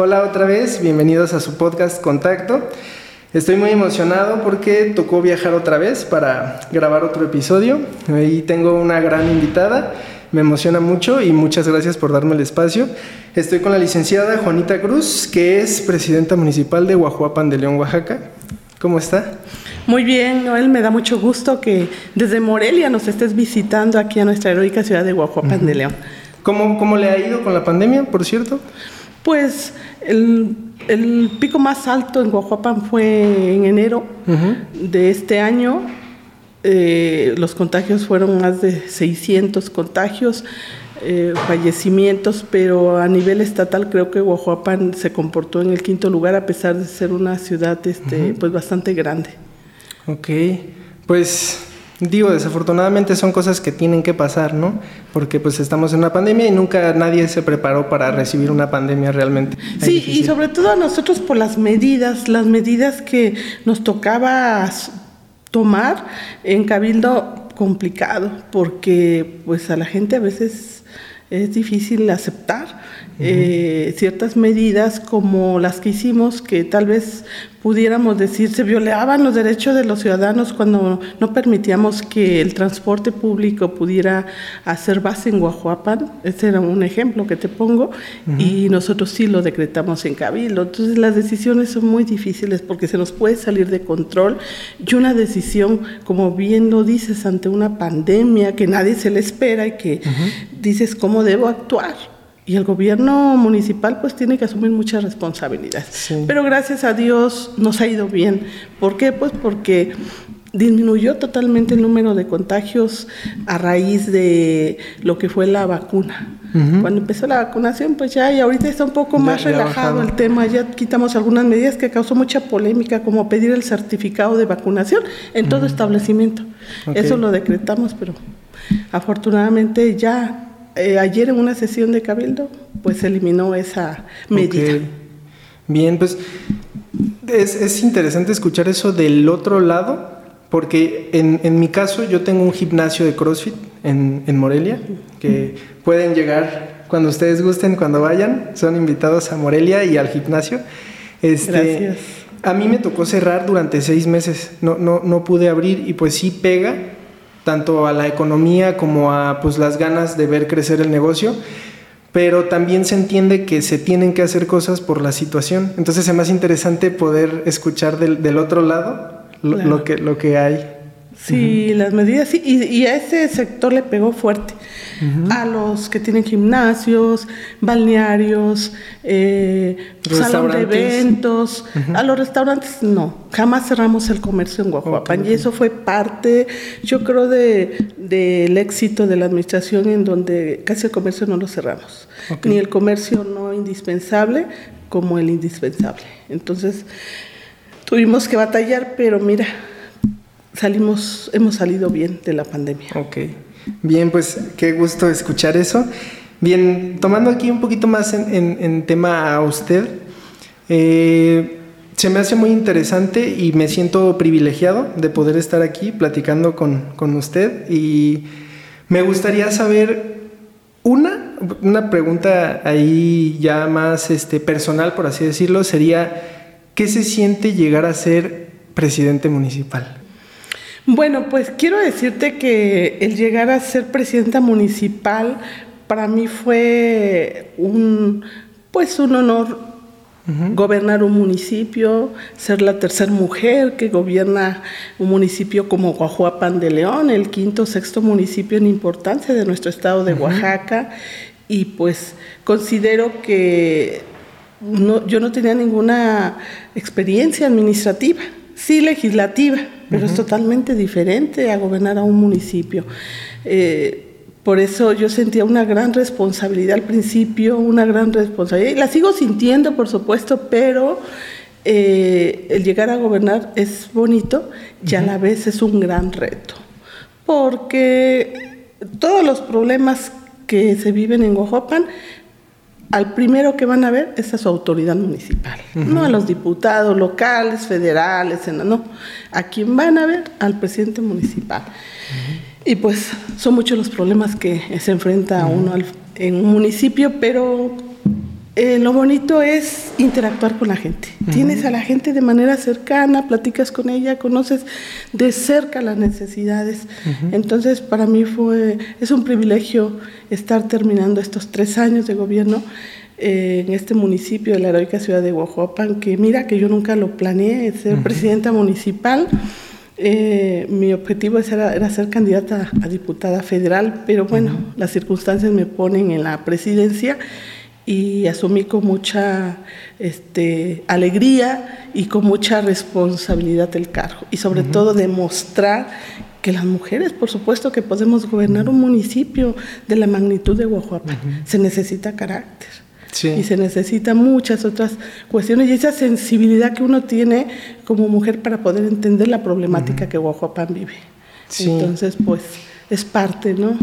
hola otra vez, bienvenidos a su podcast Contacto. Estoy muy emocionado porque tocó viajar otra vez para grabar otro episodio. Ahí tengo una gran invitada, me emociona mucho y muchas gracias por darme el espacio. Estoy con la licenciada Juanita Cruz, que es presidenta municipal de Guajuapan de León, Oaxaca. ¿Cómo está? Muy bien, Noel, me da mucho gusto que desde Morelia nos estés visitando aquí a nuestra heroica ciudad de Guajuapan de León. ¿Cómo, ¿Cómo le ha ido con la pandemia, por cierto? Pues el, pico más alto en Guajuapan fue en enero de este año. Eh, los contagios fueron más de 600 contagios, eh, fallecimientos, pero a nivel estatal creo que Guajuapan se comportó en el quinto lugar a pesar de ser una ciudad este, pues bastante grande. Ok, pues Digo, desafortunadamente son cosas que tienen que pasar, ¿no? Porque pues estamos en una pandemia y nunca nadie se preparó para recibir una pandemia realmente. Sí, y sobre todo a nosotros por las medidas, las medidas que nos tocaba tomar en Cabildo complicado, porque pues a la gente a veces es difícil aceptar eh, ciertas medidas como las que hicimos, que tal vez pudiéramos decir se violaban los derechos de los ciudadanos cuando no permitíamos que el transporte público pudiera hacer base en Guajuapan. Ese era un ejemplo que te pongo. Y nosotros sí lo decretamos en Cabildo. Entonces las decisiones son muy difíciles porque se nos puede salir de control. Y una decisión, como bien lo dices, ante una pandemia que nadie se le espera y que dices cómo debo actuar y el gobierno municipal pues tiene que asumir muchas responsabilidades. Pero gracias a Dios nos ha ido bien. ¿Por qué? Pues porque disminuyó totalmente el número de contagios a raíz de lo que fue la vacuna. Cuando empezó la vacunación, pues ya, y ahorita está un poco más relajado el tema, ya quitamos algunas medidas que causó mucha polémica, como pedir el certificado de vacunación en todo establecimiento. Eso lo decretamos, pero afortunadamente ya eh, ayer en una sesión de Cabildo, pues se eliminó esa medida. Bien, pues es, interesante escuchar eso del otro lado, porque en, mi caso yo tengo un gimnasio de CrossFit en, Morelia, que pueden llegar cuando ustedes gusten, cuando vayan, son invitados a Morelia y al gimnasio. Este, Gracias. A mí me tocó cerrar durante seis meses, no, no, no pude abrir y pues sí pega, tanto a la economía como a pues, las ganas de ver crecer el negocio, pero también se entiende que se tienen que hacer cosas por la situación. Entonces es más interesante poder escuchar del, del otro lado lo, que, lo que hay. Sí, las medidas, sí, y, a ese sector le pegó fuerte. A los que tienen gimnasios, balnearios, eh, salón de eventos, a los restaurantes no, jamás cerramos el comercio en Guajuapan y eso fue parte, yo creo, del de, éxito de la administración en donde casi el comercio no lo cerramos, ni el comercio no indispensable como el indispensable. Entonces, tuvimos que batallar, pero mira, salimos, hemos salido bien de la pandemia. Ok, bien, pues qué gusto escuchar eso. Bien, tomando aquí un poquito más en, tema a usted, eh, se me hace muy interesante y me siento privilegiado de poder estar aquí platicando con, con usted y me gustaría saber una, una pregunta ahí ya más este, personal, por así decirlo, sería, ¿qué se siente llegar a ser presidente municipal? Bueno, pues quiero decirte que el llegar a ser presidenta municipal para mí fue un pues un honor gobernar un municipio, ser la tercera mujer que gobierna un municipio como Guajuapan de León, el quinto sexto municipio en importancia de nuestro estado de Oaxaca. Y pues considero que yo no tenía ninguna experiencia administrativa sí legislativa, pero es totalmente diferente a gobernar a un municipio. Eh, por eso yo sentía una gran responsabilidad al principio, una gran responsabilidad, y la sigo sintiendo, por supuesto, pero eh, el llegar a gobernar es bonito y a la vez es un gran reto, porque todos los problemas que se viven en Oaxaca al primero que van a ver es a su autoridad municipal, no a los diputados locales, federales, no, a quien van a ver al presidente municipal. Y pues son muchos los problemas que se enfrenta uno en un municipio, pero eh, lo bonito es interactuar con la gente. Tienes a la gente de manera cercana, platicas con ella, conoces de cerca las necesidades. Entonces, para mí fue, es un privilegio estar terminando estos tres años de gobierno eh, en este municipio de la heroica ciudad de Guajuapan, que mira que yo nunca lo planeé, ser presidenta municipal. Eh, mi objetivo era, era, ser candidata a diputada federal, pero bueno, las circunstancias me ponen en la presidencia y asumí con mucha este, alegría y con mucha responsabilidad el cargo y sobre todo demostrar que las mujeres, por supuesto que podemos gobernar un municipio de la magnitud de Guajuapan, se necesita carácter. Y se necesita muchas otras cuestiones y esa sensibilidad que uno tiene como mujer para poder entender la problemática que Guajuapan vive. Entonces, pues es parte ¿no?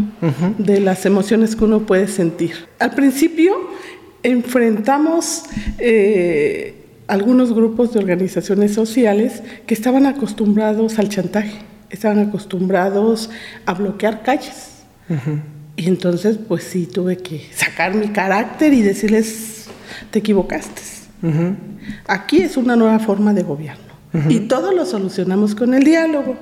de las emociones que uno puede sentir. Al principio enfrentamos eh, algunos grupos de organizaciones sociales que estaban acostumbrados al chantaje, estaban acostumbrados a bloquear calles. Y entonces, pues sí, tuve que sacar mi carácter y decirles, te equivocaste. Aquí es una nueva forma de gobierno. Y todo lo solucionamos con el diálogo.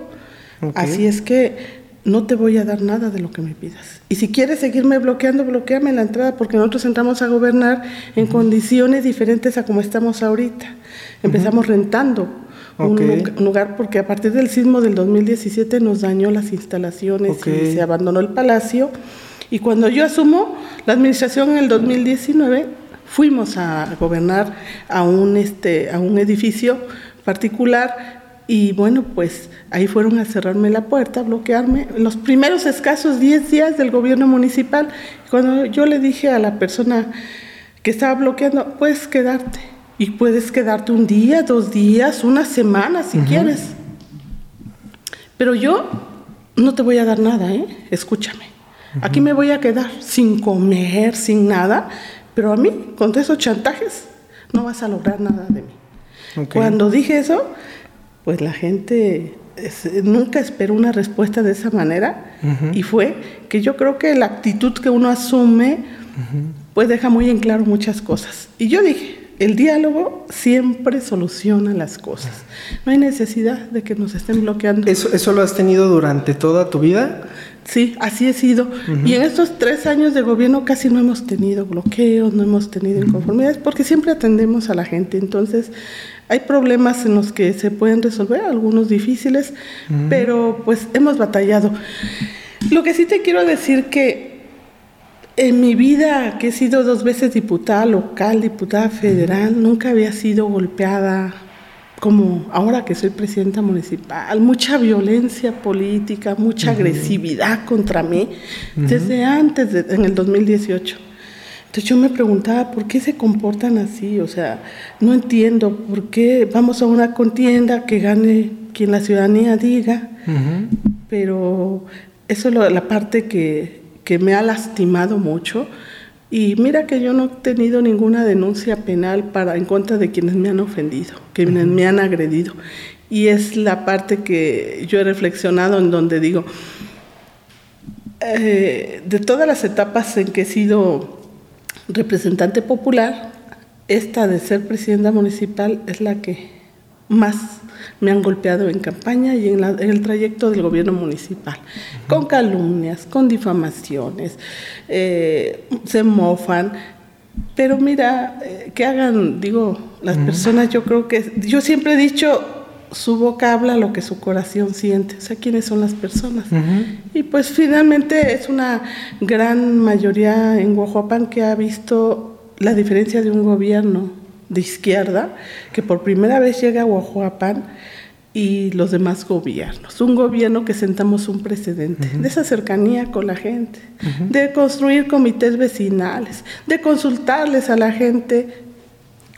Así es que no te voy a dar nada de lo que me pidas. Y si quieres seguirme bloqueando, bloqueame la entrada, porque nosotros entramos a gobernar en condiciones diferentes a como estamos ahorita. Empezamos rentando un lugar, porque a partir del sismo del 2017 nos dañó las instalaciones y se abandonó el palacio. Y cuando yo asumo la administración en el 2019, fuimos a gobernar a un, este, a un edificio particular y bueno, pues ahí fueron a cerrarme la puerta, a bloquearme. Los primeros escasos 10 días del gobierno municipal, cuando yo le dije a la persona que estaba bloqueando, puedes quedarte. Y puedes quedarte un día, dos días, una semana si quieres. Pero yo no te voy a dar nada, ¿eh? Escúchame. Aquí me voy a quedar sin comer, sin nada, pero a mí, con esos chantajes, no vas a lograr nada de mí. Cuando dije eso, pues la gente nunca esperó una respuesta de esa manera y fue que yo creo que la actitud que uno asume pues deja muy en claro muchas cosas. Y yo dije, el diálogo siempre soluciona las cosas. No hay necesidad de que nos estén bloqueando. ¿Eso, eso lo has tenido durante toda tu vida? Sí, así he sido. Y en estos tres años de gobierno casi no hemos tenido bloqueos, no hemos tenido inconformidades, porque siempre atendemos a la gente. Entonces, hay problemas en los que se pueden resolver, algunos difíciles, pero pues hemos batallado. Lo que sí te quiero decir que en mi vida, que he sido dos veces diputada local, diputada federal, nunca había sido golpeada como ahora que soy presidenta municipal, mucha violencia política, mucha agresividad contra mí, desde antes, de, en el 2018. Entonces yo me preguntaba, ¿por qué se comportan así? O sea, no entiendo, ¿por qué vamos a una contienda que gane quien la ciudadanía diga? Pero eso es la parte que, que me ha lastimado mucho. Y mira que yo no he tenido ninguna denuncia penal para en contra de quienes me han ofendido, quienes me han agredido. Y es la parte que yo he reflexionado en donde digo, eh, de todas las etapas en que he sido representante popular, esta de ser presidenta municipal es la que más me han golpeado en campaña y en, el trayecto del gobierno municipal, con calumnias, con difamaciones, eh, se mofan. Pero mira, eh, que hagan, digo, las personas, yo creo que, yo siempre he dicho, su boca habla lo que su corazón siente, o sea, quiénes son las personas. Y pues finalmente es una gran mayoría en Guajuapan que ha visto la diferencia de un gobierno de izquierda que por primera vez llega a Guajuapan y los demás gobiernos. Un gobierno que sentamos un precedente de esa cercanía con la gente, de construir comités vecinales, de consultarles a la gente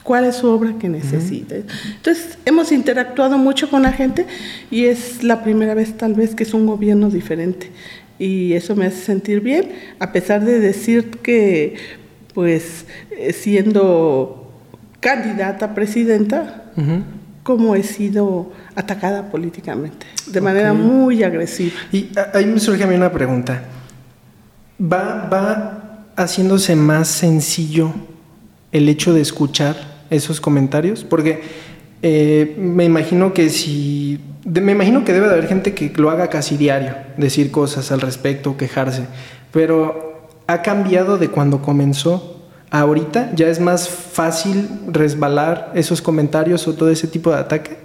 cuál es su obra que necesita. Entonces, hemos interactuado mucho con la gente y es la primera vez tal vez que es un gobierno diferente. Y eso me hace sentir bien, a pesar de decir que, pues, eh, siendo candidata a presidenta, como he sido atacada políticamente, de manera muy agresiva. Y ahí me surge a mí una pregunta. ¿Va, va haciéndose más sencillo el hecho de escuchar esos comentarios? Porque eh, me imagino que si... me imagino que debe de haber gente que lo haga casi diario, decir cosas al respecto, quejarse, pero ha cambiado de cuando comenzó ahorita, ya es más fácil resbalar esos comentarios o todo ese tipo de ataque.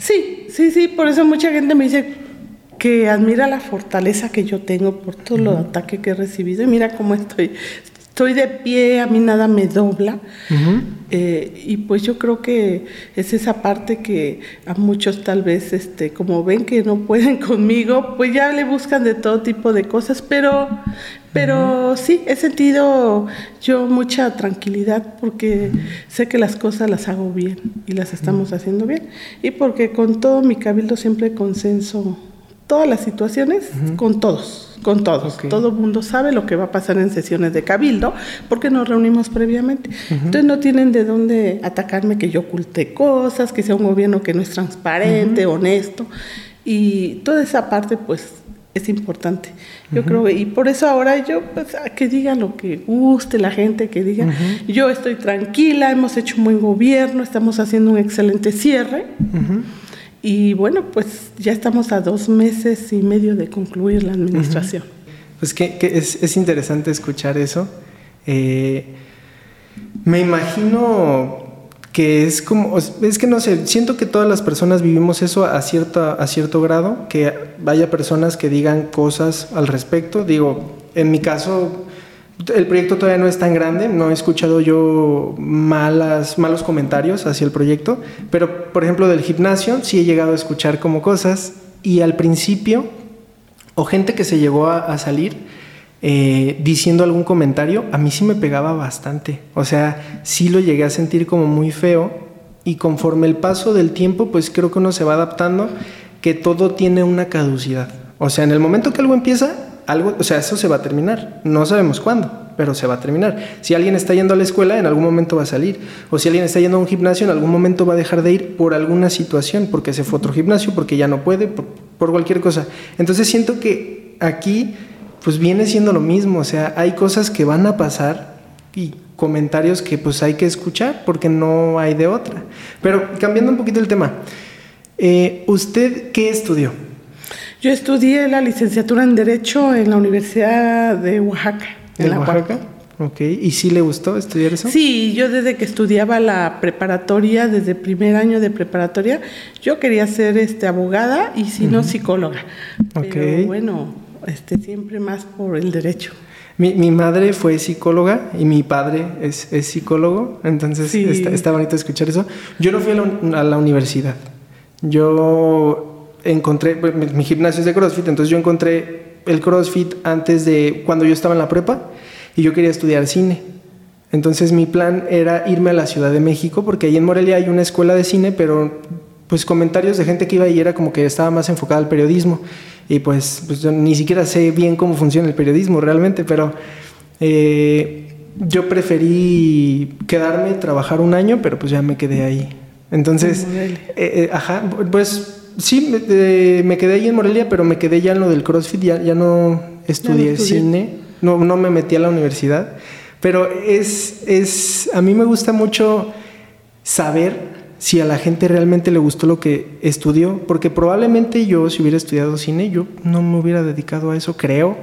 Sí, sí, sí, por eso mucha gente me dice que admira la fortaleza que yo tengo por todos los ataques que he recibido y mira cómo estoy estoy de pie, a mí nada me dobla. Eh, y pues yo creo que es esa parte que a muchos tal vez, este, como ven que no pueden conmigo, pues ya le buscan de todo tipo de cosas, pero, pero sí, he sentido yo mucha tranquilidad porque sé que las cosas las hago bien y las estamos haciendo bien. Y porque con todo mi cabildo siempre consenso todas las situaciones con todos con todos. Todo el mundo sabe lo que va a pasar en sesiones de cabildo porque nos reunimos previamente. Entonces no tienen de dónde atacarme que yo oculte cosas, que sea un gobierno que no es transparente, honesto. Y toda esa parte pues es importante. Yo creo, y por eso ahora yo, pues, que digan lo que guste la gente, que diga, yo estoy tranquila, hemos hecho un buen gobierno, estamos haciendo un excelente cierre. Y bueno, pues ya estamos a dos meses y medio de concluir la administración. Pues que, es, interesante escuchar eso. Eh, me imagino que es como, es que no sé, siento que todas las personas vivimos eso a, cierta, a cierto grado, que haya personas que digan cosas al respecto. Digo, en mi caso, el proyecto todavía no es tan grande, no he escuchado yo malas, malos comentarios hacia el proyecto, pero por ejemplo del gimnasio sí he llegado a escuchar como cosas y al principio, o gente que se llegó a, salir eh, diciendo algún comentario, a mí sí me pegaba bastante, o sea, sí lo llegué a sentir como muy feo y conforme el paso del tiempo, pues creo que uno se va adaptando, que todo tiene una caducidad. O sea, en el momento que algo empieza, algo, o sea, eso se va a terminar. No sabemos cuándo, pero se va a terminar. Si alguien está yendo a la escuela, en algún momento va a salir. O si alguien está yendo a un gimnasio, en algún momento va a dejar de ir por alguna situación, porque se fue a otro gimnasio, porque ya no puede, por, cualquier cosa. Entonces siento que aquí, pues viene siendo lo mismo. O sea, hay cosas que van a pasar y comentarios que pues hay que escuchar porque no hay de otra. Pero cambiando un poquito el tema, eh, ¿usted qué estudió? Yo estudié la licenciatura en Derecho en la Universidad de Oaxaca. ¿En la Oaxaca? Ok, ¿y sí le gustó estudiar eso? Sí, yo desde que estudiaba la preparatoria, desde el primer año de preparatoria, yo quería ser este, abogada y si no psicóloga. Pero bueno, este, siempre más por el derecho. Mi, mi, madre fue psicóloga y mi padre es, es psicólogo, entonces está, bonito escuchar eso. Yo no fui a la universidad. Yo encontré, mi, gimnasio es de CrossFit, entonces yo encontré el CrossFit antes de cuando yo estaba en la prepa y yo quería estudiar cine. Entonces mi plan era irme a la Ciudad de México porque ahí en Morelia hay una escuela de cine, pero pues comentarios de gente que iba y era como que estaba más enfocada al periodismo y pues, pues yo ni siquiera sé bien cómo funciona el periodismo realmente, pero eh, yo preferí quedarme, trabajar un año, pero pues ya me quedé ahí. Entonces, eh, eh, ajá, pues sí, me, quedé ahí en Morelia, pero me quedé ya en lo del CrossFit, ya, ya no estudié cine, no, no me metí a la universidad. Pero es, es, a mí me gusta mucho saber si a la gente realmente le gustó lo que estudió, porque probablemente yo, si hubiera estudiado cine, yo no me hubiera dedicado a eso, creo.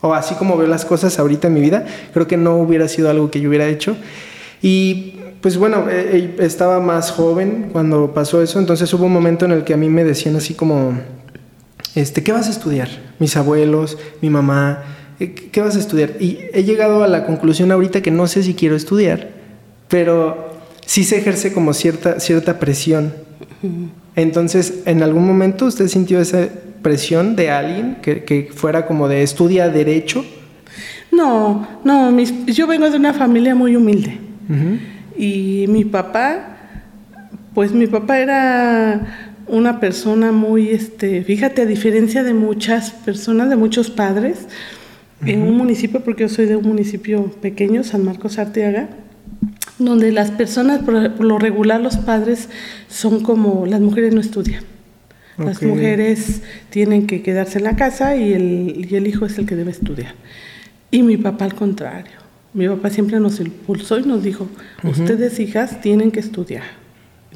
O así como veo las cosas ahorita en mi vida, creo que no hubiera sido algo que yo hubiera hecho. Y pues bueno, eh, eh, estaba más joven cuando pasó eso, entonces hubo un momento en el que a mí me decían así como, este, ¿qué vas a estudiar? Mis abuelos, mi mamá, ¿qué vas a estudiar? Y he llegado a la conclusión ahorita que no sé si quiero estudiar, pero sí se ejerce como cierta, cierta presión. Entonces, ¿en algún momento usted sintió esa presión de alguien que, fuera como de estudia derecho? No, no, yo vengo de una familia muy humilde. Y mi papá, pues mi papá era una persona muy, este, fíjate, a diferencia de muchas personas, de muchos padres, en un municipio, porque yo soy de un municipio pequeño, San Marcos Arteaga, donde las personas, por, lo regular los padres, son como, las mujeres no estudian. Las mujeres tienen que quedarse en la casa y el, y el hijo es el que debe estudiar. Y mi papá al contrario Mi papá siempre nos impulsó y nos dijo, ustedes hijas tienen que estudiar.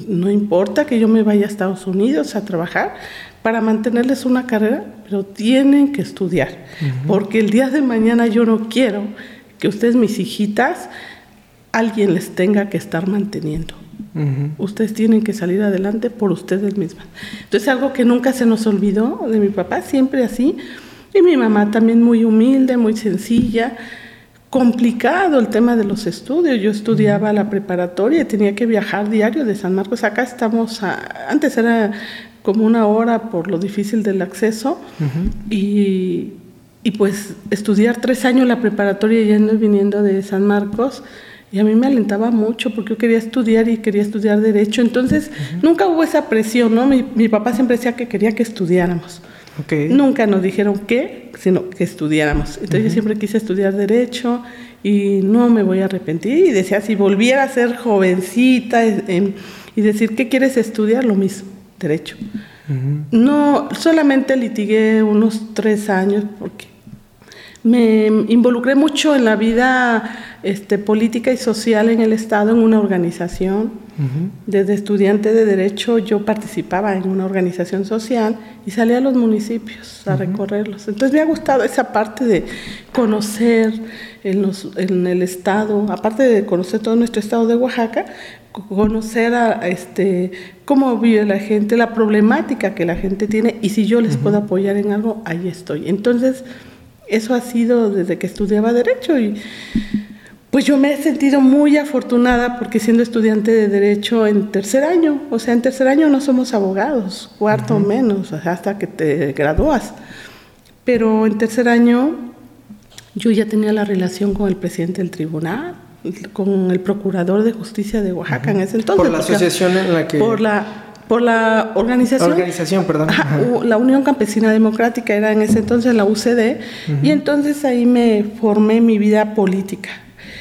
No importa que yo me vaya a Estados Unidos a trabajar para mantenerles una carrera, pero tienen que estudiar. Porque el día de mañana yo no quiero que ustedes, mis hijitas, alguien les tenga que estar manteniendo. Ustedes tienen que salir adelante por ustedes mismas. Entonces, algo que nunca se nos olvidó de mi papá, siempre así. Y mi mamá también muy humilde, muy sencilla. Complicado el tema de los estudios. Yo estudiaba la preparatoria y tenía que viajar diario de San Marcos. Acá estamos, antes era como una hora por lo difícil del acceso. y, y, pues estudiar tres años la preparatoria yendo y viniendo de San Marcos y a mí me alentaba mucho porque yo quería estudiar y quería estudiar derecho. Entonces, nunca hubo esa presión, ¿no? Mi, mi, papá siempre decía que quería que estudiáramos. Nunca nos dijeron qué, sino que estudiáramos. Entonces, yo siempre quise estudiar derecho y no me voy a arrepentir. Y decía, si volviera a ser jovencita em, y decir, ¿qué quieres estudiar? Lo mismo, derecho. No, solamente litigué unos tres años porque me involucré mucho en la vida este, política y social en el Estado, en una organización. Desde estudiante de Derecho yo participaba en una organización social y salía a los municipios a recorrerlos. Entonces me ha gustado esa parte de conocer en, en, el Estado, aparte de conocer todo nuestro Estado de Oaxaca, conocer a, este, cómo vive la gente, la problemática que la gente tiene y si yo les puedo apoyar en algo, ahí estoy. Entonces, eso ha sido desde que estudiaba Derecho y pues yo me he sentido muy afortunada porque siendo estudiante de Derecho en tercer año, o sea, en tercer año no somos abogados, cuarto menos, hasta que te gradúas. Pero en tercer año yo ya tenía la relación con el presidente del tribunal, con el procurador de justicia de Oaxaca en ese entonces. Por la asociación en la que... Por la por la organización. Organización, perdón. la Unión Campesina Democrática era en ese entonces la UCD, y entonces ahí me formé mi vida política,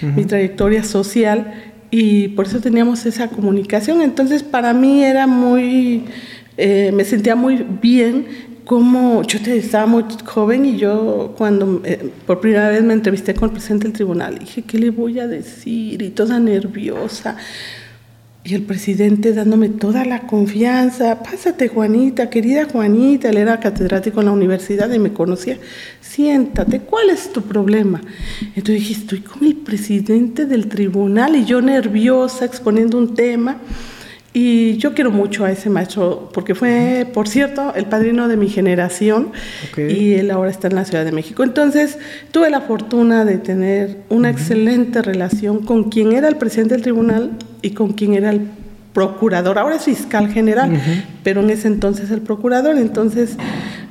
mi trayectoria social, y por eso teníamos esa comunicación. Entonces, para mí era muy, eh, me sentía muy bien como yo estaba muy joven y yo cuando eh, por primera vez me entrevisté con el presidente del tribunal, dije, ¿qué le voy a decir? Y toda nerviosa. Y el presidente dándome toda la confianza, pásate Juanita, querida Juanita, él era catedrático en la universidad y me conocía, siéntate, ¿cuál es tu problema? Entonces dije, estoy con el presidente del tribunal y yo nerviosa exponiendo un tema. Y yo quiero mucho a ese maestro, porque fue, por cierto, el padrino de mi generación y él ahora está en la Ciudad de México. Entonces, tuve la fortuna de tener una excelente relación con quien era el presidente del tribunal y con quien era el procurador. Ahora es fiscal general, pero en ese entonces el procurador. Entonces,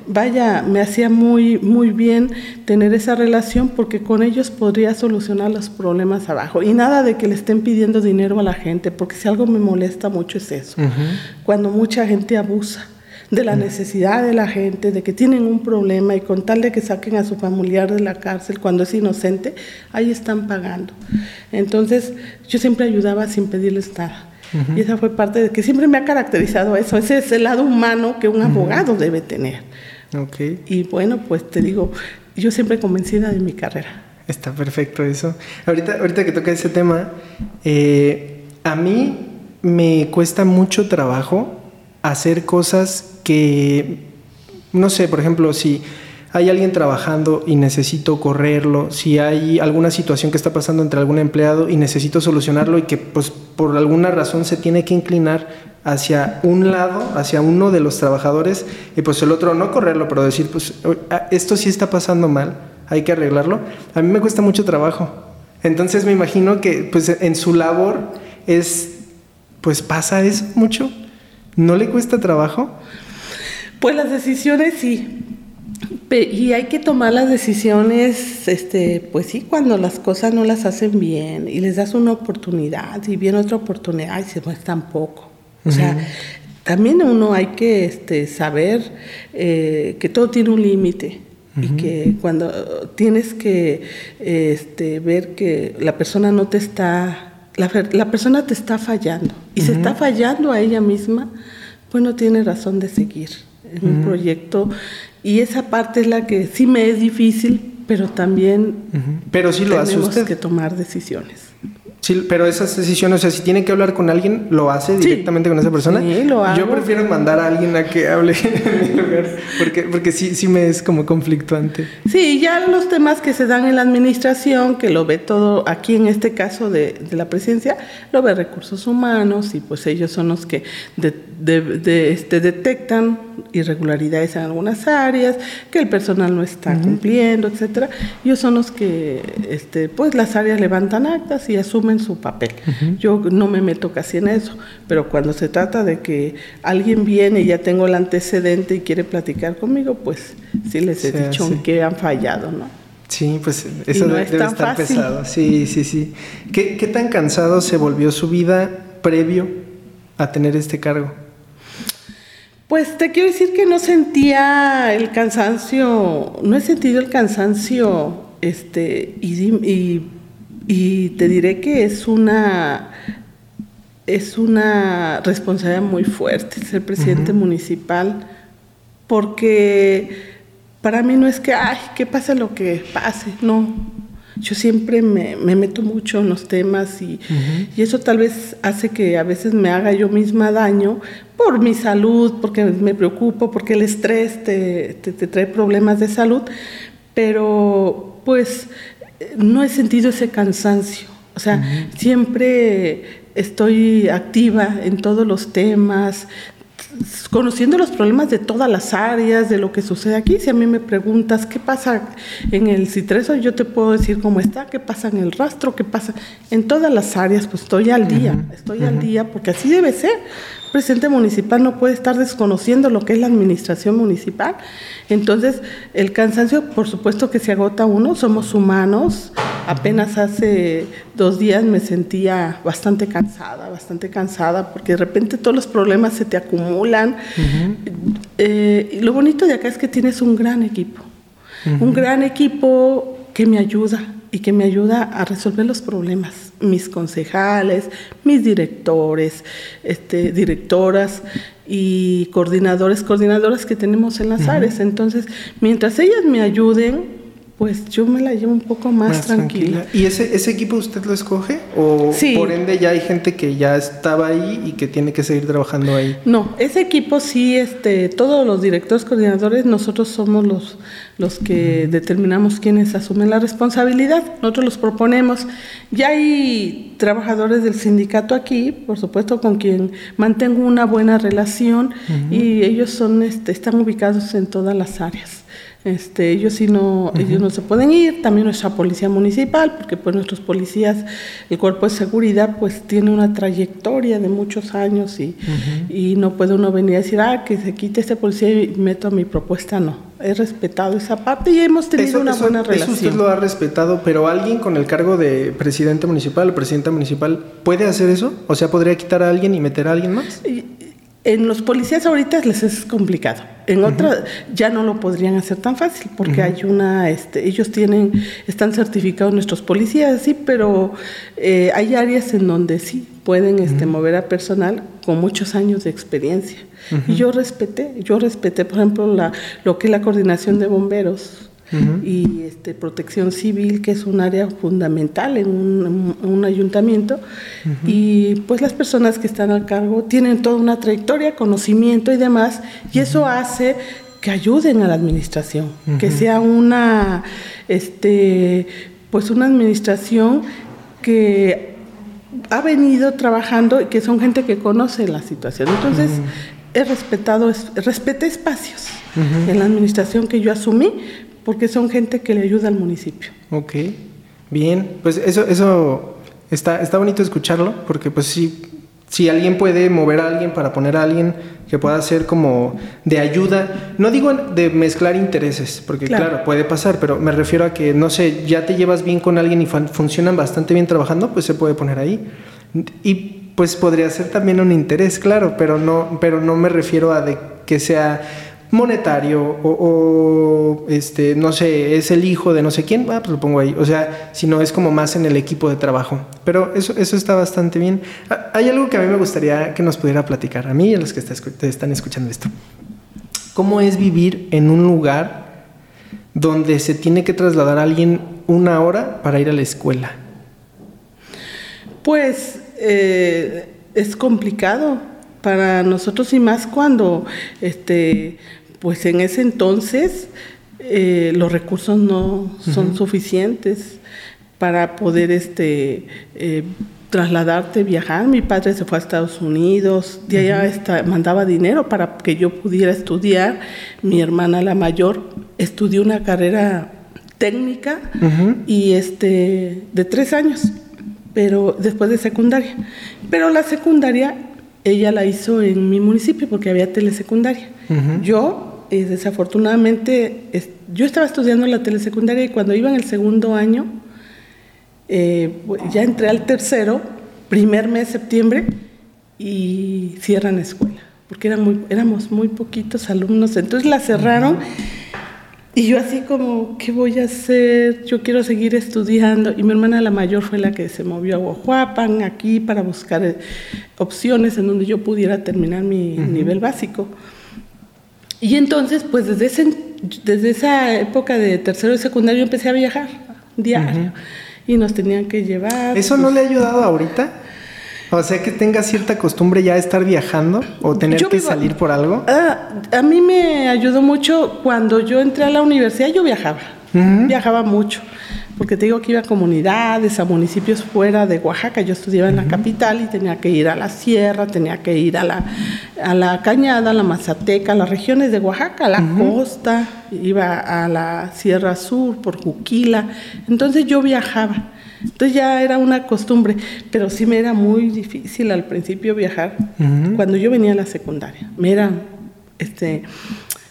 vaya, me hacía muy, muy bien tener esa relación porque con ellos podría solucionar los problemas abajo. Y nada de que le estén pidiendo dinero a la gente, porque si algo me molesta mucho es eso. Cuando mucha gente abusa de la necesidad de la gente, de que tienen un problema y con tal de que saquen a su familiar de la cárcel cuando es inocente, ahí están pagando. Entonces, yo siempre ayudaba sin pedirles nada. Y esa fue parte de que siempre me ha caracterizado eso. Ese es el lado humano que un abogado debe tener. Okay. Y bueno, pues te digo, yo siempre convencida de mi carrera. Está perfecto eso. Ahorita, ahorita que toca ese tema, eh, a mí me cuesta mucho trabajo hacer cosas que, no sé, por ejemplo, si hay alguien trabajando y necesito correrlo, si hay alguna situación que está pasando entre algún empleado y necesito solucionarlo y que pues por alguna razón se tiene que inclinar hacia un lado, hacia uno de los trabajadores y pues el otro no correrlo, pero decir pues ah, esto sí está pasando mal, hay que arreglarlo. A mí me cuesta mucho trabajo. Entonces me imagino que pues en su labor es pues pasa eso mucho. ¿No le cuesta trabajo? Pues las decisiones sí, y hay que tomar las decisiones, este, pues sí, cuando las cosas no las hacen bien y les das una oportunidad y viene otra oportunidad y se muestran poco. O sea, también uno hay que este, saber eh, que todo tiene un límite y que cuando tienes que este, ver que la persona no te está, la, la persona te está fallando y se está fallando a ella misma, pues no tiene razón de seguir en un proyecto y esa parte es la que sí me es difícil pero también pero sí lo tenemos hace usted. que tomar decisiones. Sí, pero esas decisiones, o sea, si tiene que hablar con alguien, ¿lo hace Sí. directamente con esa persona? Sí, lo hago. Yo prefiero mandar a alguien a que hable en mi lugar, porque, porque sí, sí me es como conflictuante. Sí, ya los temas que se dan en la administración, que lo ve todo aquí en este caso de, de la presidencia, lo ve recursos humanos y pues ellos son los que de- de- este, detectan irregularidades en algunas áreas, que el personal no está cumpliendo, etcétera. Ellos son los que, este, pues las áreas levantan actas y asumen su papel. Yo no me meto casi en eso, pero cuando se trata de que alguien viene y ya tengo el antecedente y quiere platicar conmigo, pues sí les he Se dicho hace. en qué han fallado, ¿no? Sí, pues eso no de- es debe tan estar fácil. pesado. Sí, sí, sí. ¿Qué, ¿Qué tan cansado se volvió su vida previo a tener este cargo? Pues te quiero decir que no sentía el cansancio, no he sentido el cansancio, este, y, y te diré que es una, es una responsabilidad muy fuerte ser presidente municipal, porque para mí no es que, ay, que pase lo que pase, no. Yo siempre me, me meto mucho en los temas y, y eso tal vez hace que a veces me haga yo misma daño por mi salud, porque me preocupo, porque el estrés te, te- te trae problemas de salud, pero pues no he sentido ese cansancio. O sea, siempre estoy activa en todos los temas, conociendo los problemas de todas las áreas, de lo que sucede aquí. Si a mí me preguntas qué pasa en el citreso, yo te puedo decir cómo está, qué pasa en el rastro, qué pasa en todas las áreas, pues estoy al día, estoy al día, porque así debe ser. El presidente municipal no puede estar desconociendo lo que es la administración municipal. Entonces, el cansancio, por supuesto que se agota uno, somos humanos. Apenas hace dos días me sentía bastante cansada, bastante cansada, porque de repente todos los problemas se te acumulan. Eh, y lo bonito de acá es que tienes un gran equipo, un gran equipo que me ayuda y que me ayuda a resolver los problemas. Mis concejales, mis directores, este, directoras y coordinadores, coordinadoras que tenemos en las áreas. Entonces, mientras ellas me ayuden, pues yo me la llevo un poco más, tranquila. ¿Y ese, ese equipo usted lo escoge? ¿O Sí. por ende ya hay gente que ya estaba ahí y que tiene que seguir trabajando ahí? No, ese equipo sí, este, todos los directores coordinadores, nosotros somos los, los que determinamos quiénes asumen la responsabilidad, nosotros los proponemos. Ya hay trabajadores del sindicato aquí, por supuesto, con quien mantengo una buena relación y ellos son, este, están ubicados en todas las áreas. Este, ellos sí no, ellos no se pueden ir, también nuestra policía municipal, porque pues nuestros policías, el cuerpo de seguridad, pues tiene una trayectoria de muchos años y, y no puede uno venir a decir, ah, que se quite este policía y meto a mi propuesta, no. He respetado esa parte y hemos tenido Eso, una eso- buena eso relación. usted lo ha respetado, pero alguien con el cargo de presidente municipal o presidenta municipal puede hacer eso? O sea, ¿podría quitar a alguien y meter a alguien más? Y- En los policías ahorita les es complicado. En otra ya no lo podrían hacer tan fácil porque hay una, este, ellos tienen, están certificados nuestros policías, sí, pero eh, hay áreas en donde sí pueden este, mover a personal con muchos años de experiencia. Y yo respeté, yo respeté, por ejemplo, la, lo que es la coordinación de bomberos y este, protección civil, que es un área fundamental en un, en un ayuntamiento. Y pues las personas que están al cargo tienen toda una trayectoria, conocimiento y demás, y eso hace que ayuden a la administración, que sea una, este, pues una administración que ha venido trabajando y que son gente que conoce la situación. Entonces, he respetado, es- respeté espacios en la administración que yo asumí, porque son gente que le ayuda al municipio. Ok, bien, pues eso, eso está, está bonito escucharlo, porque pues sí, si alguien puede mover a alguien para poner a alguien que pueda ser como de ayuda, no digo de mezclar intereses, porque claro. Claro. puede pasar, pero me refiero a que, no sé, ya te llevas bien con alguien y funcionan bastante bien trabajando, pues se puede poner ahí. Y pues podría ser también un interés, claro, pero no, pero no me refiero a de que sea monetario o, o, este no sé es el hijo de no sé quién ah, pues lo pongo ahí. O sea si no es como más en el equipo de trabajo. Pero eso eso está bastante bien. Ah, hay algo que a mí me gustaría que nos pudiera platicar a mí y a los que te están escuchando esto. Cómo es vivir en un lugar donde se tiene que trasladar alguien una hora para ir a la escuela? Pues eh, es complicado para nosotros y más cuando, este, pues en ese entonces eh, los recursos no son suficientes para poder este, eh, trasladarte, viajar. Mi padre se fue a Estados Unidos, de allá mandaba dinero para que yo pudiera estudiar. Mi hermana, la mayor, estudió una carrera técnica y este, de tres años, pero después de secundaria. Pero la secundaria ella la hizo en mi municipio porque había telesecundaria. Yo, eh, desafortunadamente, yo estaba estudiando la telesecundaria y cuando iba en el segundo año, eh, ya entré al tercero, primer mes, septiembre, y cierran escuela, porque eran muy, éramos muy poquitos alumnos. Entonces la cerraron y yo así como, ¿qué voy a hacer? Yo quiero seguir estudiando. Y mi hermana la mayor fue la que se movió a Guajuapan, aquí, para buscar eh, opciones en donde yo pudiera terminar mi nivel básico. Y entonces, pues desde, ese, desde esa época de tercero y secundario empecé a viajar diario. Y nos tenían que llevar. ¿Eso no pues le ha ayudado ahorita? O sea, que tenga cierta costumbre ya de estar viajando o tener que salir por algo. Ah, a mí me ayudó mucho cuando yo entré a la universidad, yo viajaba, viajaba mucho, porque te digo que iba a comunidades, a municipios fuera de Oaxaca, yo estudiaba en la capital y tenía que ir a la sierra, tenía que ir a la, a la Cañada, a la Mazateca, a las regiones de Oaxaca, a la costa, iba a la Sierra Sur, por Juquila, entonces yo viajaba. Entonces ya era una costumbre, pero sí me era muy difícil al principio viajar. Cuando yo venía a la secundaria. Me era, este,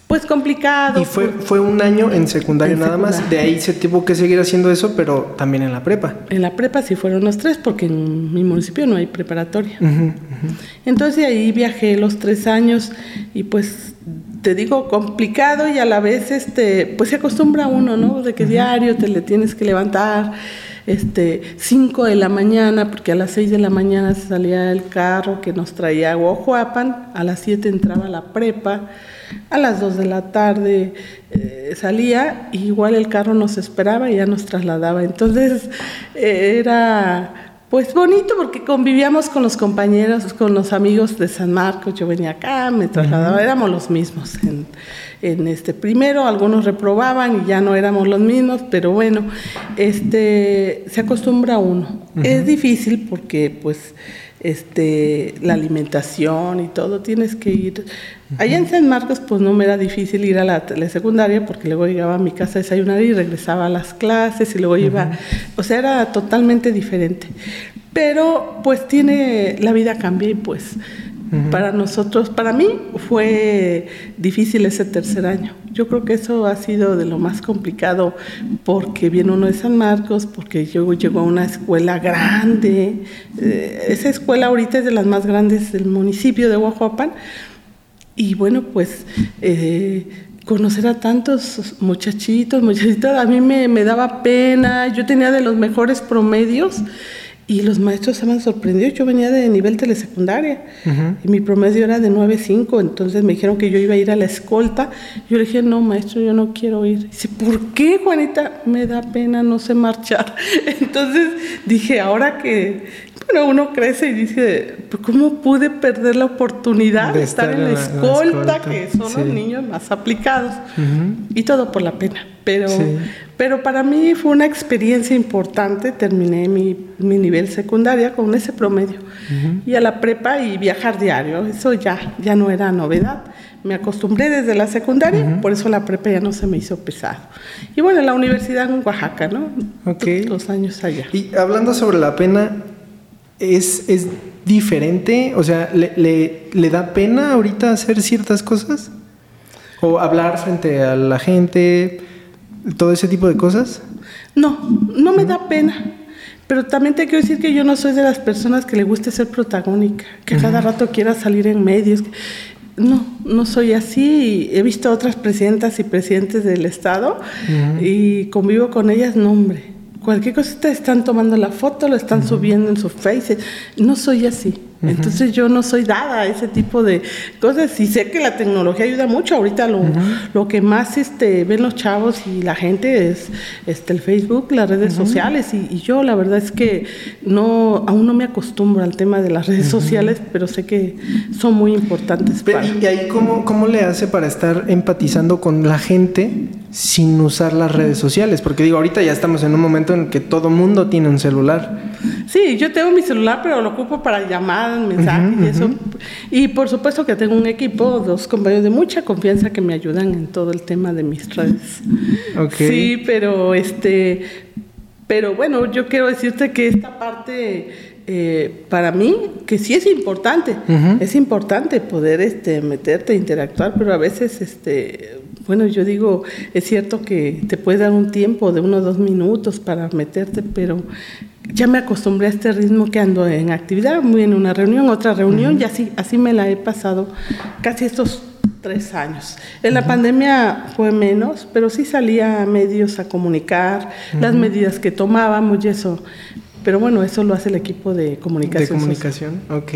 pues complicado. Y fue, fue un año en secundaria nada más, de ahí se tuvo que seguir haciendo eso, pero también en la prepa. En la prepa sí fueron los tres, porque en mi municipio no hay preparatoria. Entonces ahí viajé los tres años y pues te digo, complicado y a la vez, este, pues se acostumbra uno, ¿no? De que diario te le tienes que levantar este, 5 de la mañana, porque a las 6 de la mañana salía el carro que nos traía a Guajuapan, a las 7 entraba la prepa, a las 2 de la tarde eh, salía, igual el carro nos esperaba y ya nos trasladaba. Entonces eh, era pues bonito porque convivíamos con los compañeros, con los amigos de San Marcos, yo venía acá, me trasladaba, éramos los mismos. En, en este primero, algunos reprobaban y ya no éramos los mismos, pero bueno, este se acostumbra uno. Es difícil porque pues este la alimentación y todo tienes que ir allá en San Marcos pues no me era difícil ir a la secundaria porque luego llegaba a mi casa a desayunar y regresaba a las clases y luego iba o sea era totalmente diferente pero pues tiene la vida cambia y pues para nosotros, para mí fue difícil ese tercer año. Yo creo que eso ha sido de lo más complicado porque viene uno de San Marcos, porque yo llego a una escuela grande. Eh, esa escuela ahorita es de las más grandes del municipio de Oaxaca. Y bueno, pues eh, conocer a tantos muchachitos, muchachitas, a mí me, me daba pena. Yo tenía de los mejores promedios. Y los maestros se me han sorprendido. Yo venía de nivel telesecundaria y mi promedio era de 9.5. Entonces me dijeron que yo iba a ir a la escolta. Yo le dije, no, maestro, yo no quiero ir. Dice, ¿por qué, Juanita? Me da pena, no sé marchar. Entonces dije, ahora que bueno, uno crece y dice, pues, ¿cómo pude perder la oportunidad de, estar, en la, escolta, que son los niños más aplicados? Y todo por la pena. Pero, pero para mí fue una experiencia importante. Terminé mi, mi nivel secundaria con ese promedio. Y a la prepa y viajar diario. Eso ya, ya no era novedad. Me acostumbré desde la secundaria, por eso la prepa ya no se me hizo pesado. Y bueno, la universidad en Oaxaca, ¿no? Ok. Los años allá. Y hablando sobre la pena, ¿Es, es diferente? O sea, ¿le, ¿le, da pena ahorita hacer ciertas cosas? ¿O hablar frente a la gente? ¿Todo ese tipo de cosas? No, no me da pena. Pero también te quiero decir que yo no soy de las personas que le guste ser protagónica, que cada rato quiera salir en medios. No, no soy así. He visto otras presidentas y presidentes del Estado y convivo con ellas, no, hombre cualquier cosa te están tomando la foto, lo están subiendo en su face. No soy así. Entonces yo no soy dada a ese tipo de cosas y sé que la tecnología ayuda mucho. Ahorita lo, lo que más este, ven los chavos y la gente es este, el Facebook, las redes sociales y, yo la verdad es que no aún no me acostumbro al tema de las redes sociales, pero sé que son muy importantes. Para... ¿Y ahí cómo, cómo le hace para estar empatizando con la gente sin usar las redes sociales? Porque digo, ahorita ya estamos en un momento en que todo mundo tiene un celular. Sí, yo tengo mi celular, pero lo ocupo para llamadas, mensajes y eso. Y por supuesto que tengo un equipo, dos compañeros de mucha confianza que me ayudan en todo el tema de mis redes. Okay. Sí, pero este, pero bueno, yo quiero decirte que esta parte eh, para mí, que sí es importante, es importante poder este, meterte, interactuar, pero a veces, este, bueno, yo digo, es cierto que te puede dar un tiempo de unos dos minutos para meterte, pero ya me acostumbré a este ritmo que ando en actividad, muy en una reunión, otra reunión, y así, así me la he pasado casi estos tres años. En la pandemia fue menos, pero sí salía a medios a comunicar las medidas que tomábamos y eso. Pero bueno, eso lo hace el equipo de comunicación. De comunicación, ok.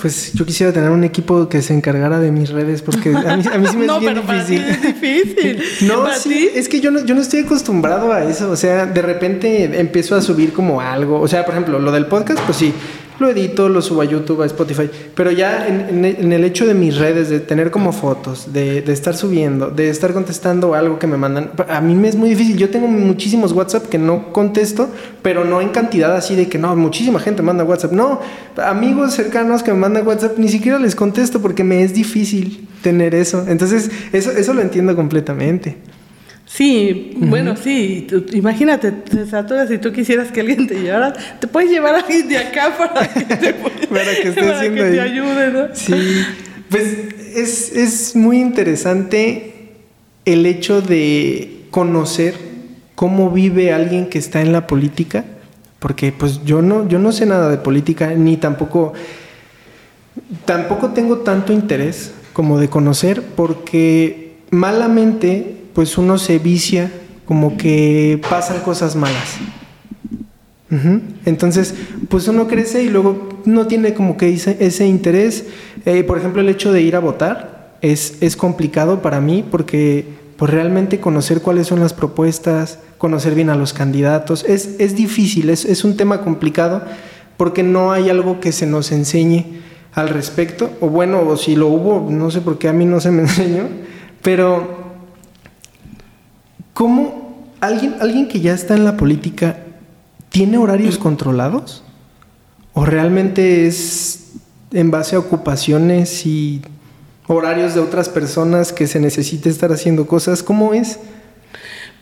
Pues yo quisiera tener un equipo que se encargara de mis redes porque a mí, a mí sí me es bien difícil. es difícil. no, sí, es que yo no, yo no estoy acostumbrado a eso. O sea, de repente empiezo a subir como algo. O sea, por ejemplo, lo del podcast, pues sí, lo edito, lo subo a YouTube, a Spotify, pero ya en, el hecho de mis redes, de tener como fotos, de, estar subiendo, de estar contestando algo que me mandan, a mí me es muy difícil. Yo tengo muchísimos WhatsApp que no contesto, pero no en cantidad así de que no, muchísima gente manda WhatsApp. No, amigos cercanos que me mandan WhatsApp, ni siquiera les contesto porque me es difícil tener eso. Entonces, eso, eso lo entiendo completamente. Sí, bueno, sí, imagínate, te saturas si tú quisieras que alguien te llevara, te puedes llevar a alguien de acá para que te, para que, te ayude, ¿no? Sí, pues es, es muy interesante el hecho de conocer cómo vive alguien que está en la política, porque pues yo no, yo no sé nada de política, ni tampoco, tampoco tengo tanto interés como de conocer, porque malamente pues uno se vicia como que pasan cosas malas. Entonces, pues uno crece y luego no tiene como que ese, interés. Eh, por ejemplo, el hecho de ir a votar es, es complicado para mí porque pues realmente conocer cuáles son las propuestas, conocer bien a los candidatos, es, es difícil, es, es un tema complicado porque no hay algo que se nos enseñe al respecto, o bueno, o si lo hubo, no sé por qué a mí no se me enseñó, pero ¿Cómo alguien, alguien que ya está en la política tiene horarios controlados? ¿O realmente es en base a ocupaciones y horarios de otras personas que se necesite estar haciendo cosas? ¿Cómo es?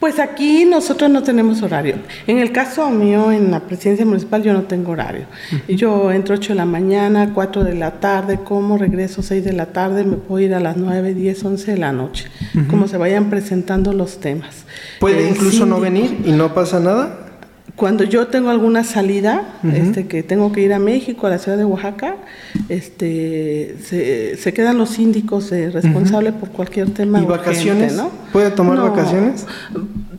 Pues aquí nosotros no tenemos horario. En el caso mío, en la presidencia municipal, yo no tengo horario. Yo entro 8 de la mañana, 4 de la tarde, como regreso 6 de la tarde, me puedo ir a las 9, 10, 11 de la noche, como se vayan presentando los temas. ¿Puede incluso no venir y no pasa nada? Cuando yo tengo alguna salida, este, que tengo que ir a México, a la ciudad de Oaxaca, este, se, quedan los síndicos eh, responsables por cualquier tema. ¿Y vacaciones? ¿no? ¿Puede tomar vacaciones?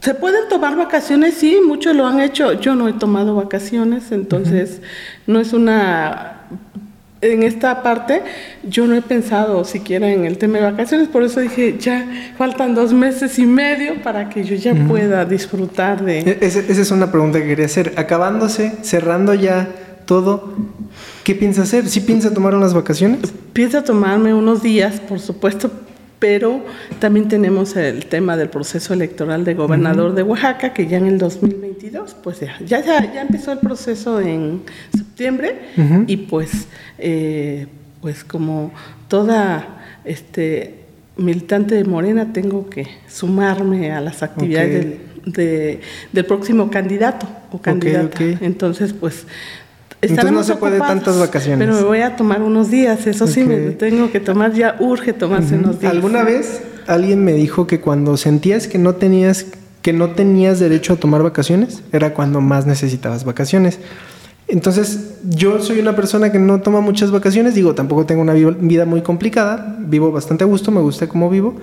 Se pueden tomar vacaciones, sí, muchos lo han hecho. Yo no he tomado vacaciones, entonces no es una en esta parte yo no he pensado siquiera en el tema de vacaciones, por eso dije, ya faltan dos meses y medio para que yo ya pueda disfrutar de... E-, esa, es una pregunta que quería hacer. Acabándose, cerrando ya todo, ¿qué piensa hacer? ¿Sí piensa tomar unas vacaciones? Piensa tomarme unos días, por supuesto, pero también tenemos el tema del proceso electoral de gobernador de Oaxaca, que ya en el 2022, pues ya, ya, ya empezó el proceso en septiembre y pues, eh, pues como toda este, militante de Morena tengo que sumarme a las actividades del, del próximo candidato o candidata. Entonces, pues entonces no se puede tantas vacaciones. Pero me voy a tomar unos días, eso sí, me tengo que tomar, ya urge tomarse unos días. ¿Alguna vez alguien me dijo que cuando sentías que no tenías que no tenías derecho a tomar vacaciones, era cuando más necesitabas vacaciones. Entonces, yo soy una persona que no toma muchas vacaciones, digo, tampoco tengo una vida muy complicada, vivo bastante a gusto, me gusta cómo vivo,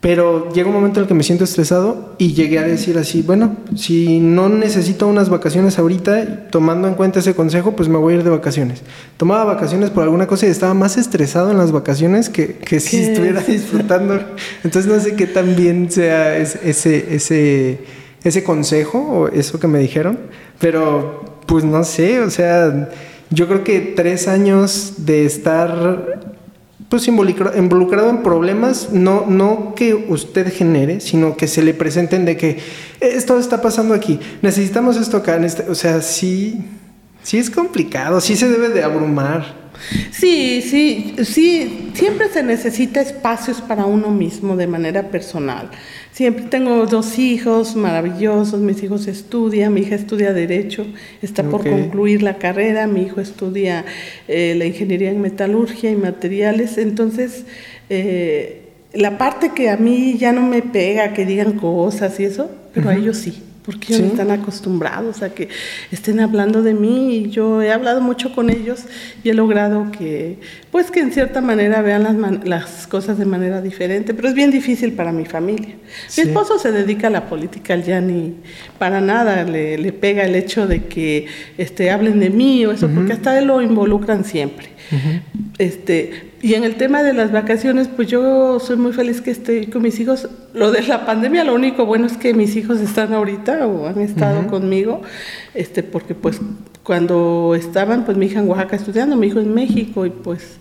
Pero llega un momento en el que me siento estresado y llegué a decir así, bueno, si no necesito unas vacaciones ahorita, tomando en cuenta ese consejo, pues me voy a ir de vacaciones. Tomaba vacaciones por alguna cosa y estaba más estresado en las vacaciones que, que si estuviera disfrutando. Entonces no sé qué tan bien sea ese, ese, ese consejo o eso que me dijeron, pero pues no sé, o sea, yo creo que tres años de estar pues involucrado en problemas, no, no que usted genere, sino que se le presenten de que esto está pasando aquí, necesitamos esto acá, este, o sea, sí, sí es complicado, sí se debe de abrumar. Sí, sí, sí, siempre se necesita espacios para uno mismo de manera personal. Siempre tengo dos hijos maravillosos, mis hijos estudian, mi hija estudia Derecho, está por concluir la carrera, mi hijo estudia eh, la ingeniería en metalurgia y materiales, entonces eh, la parte que a mí ya no me pega, que digan cosas y eso, pero a ellos sí porque ellos están acostumbrados a que estén hablando de mí y yo he hablado mucho con ellos y he logrado que, pues que en cierta manera vean las, las cosas de manera diferente, pero es bien difícil para mi familia. Mi esposo se dedica a la política, ya ni para nada le, le pega el hecho de que este, hablen de mí o eso, porque hasta él lo involucran siempre. Este, y en el tema de las vacaciones, pues yo soy muy feliz que esté con mis hijos. Lo de la pandemia, lo único bueno es que mis hijos están ahorita o han estado conmigo, este, porque pues cuando estaban, pues mi hija en Oaxaca estudiando, mi hijo en México y pues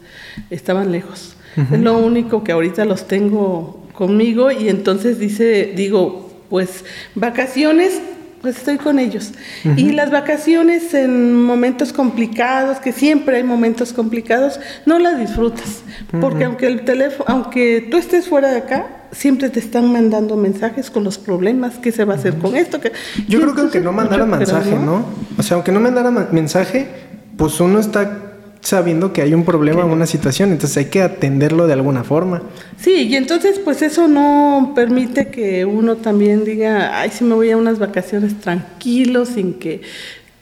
estaban lejos. Es lo único que ahorita los tengo conmigo y entonces dice, digo, pues vacaciones pues estoy con ellos. Y las vacaciones en momentos complicados, que siempre hay momentos complicados, no las disfrutas, porque aunque el teléfono, aunque tú estés fuera de acá, siempre te están mandando mensajes con los problemas, qué se va a hacer con esto. Que, Yo creo que aunque no mandara mensaje, ¿no? O sea, aunque no mandara mensaje, pues uno está sabiendo que hay un problema una situación, entonces hay que atenderlo de alguna forma. Sí, y entonces pues eso no permite que uno también diga, ay, si me voy a unas vacaciones tranquilos, sin que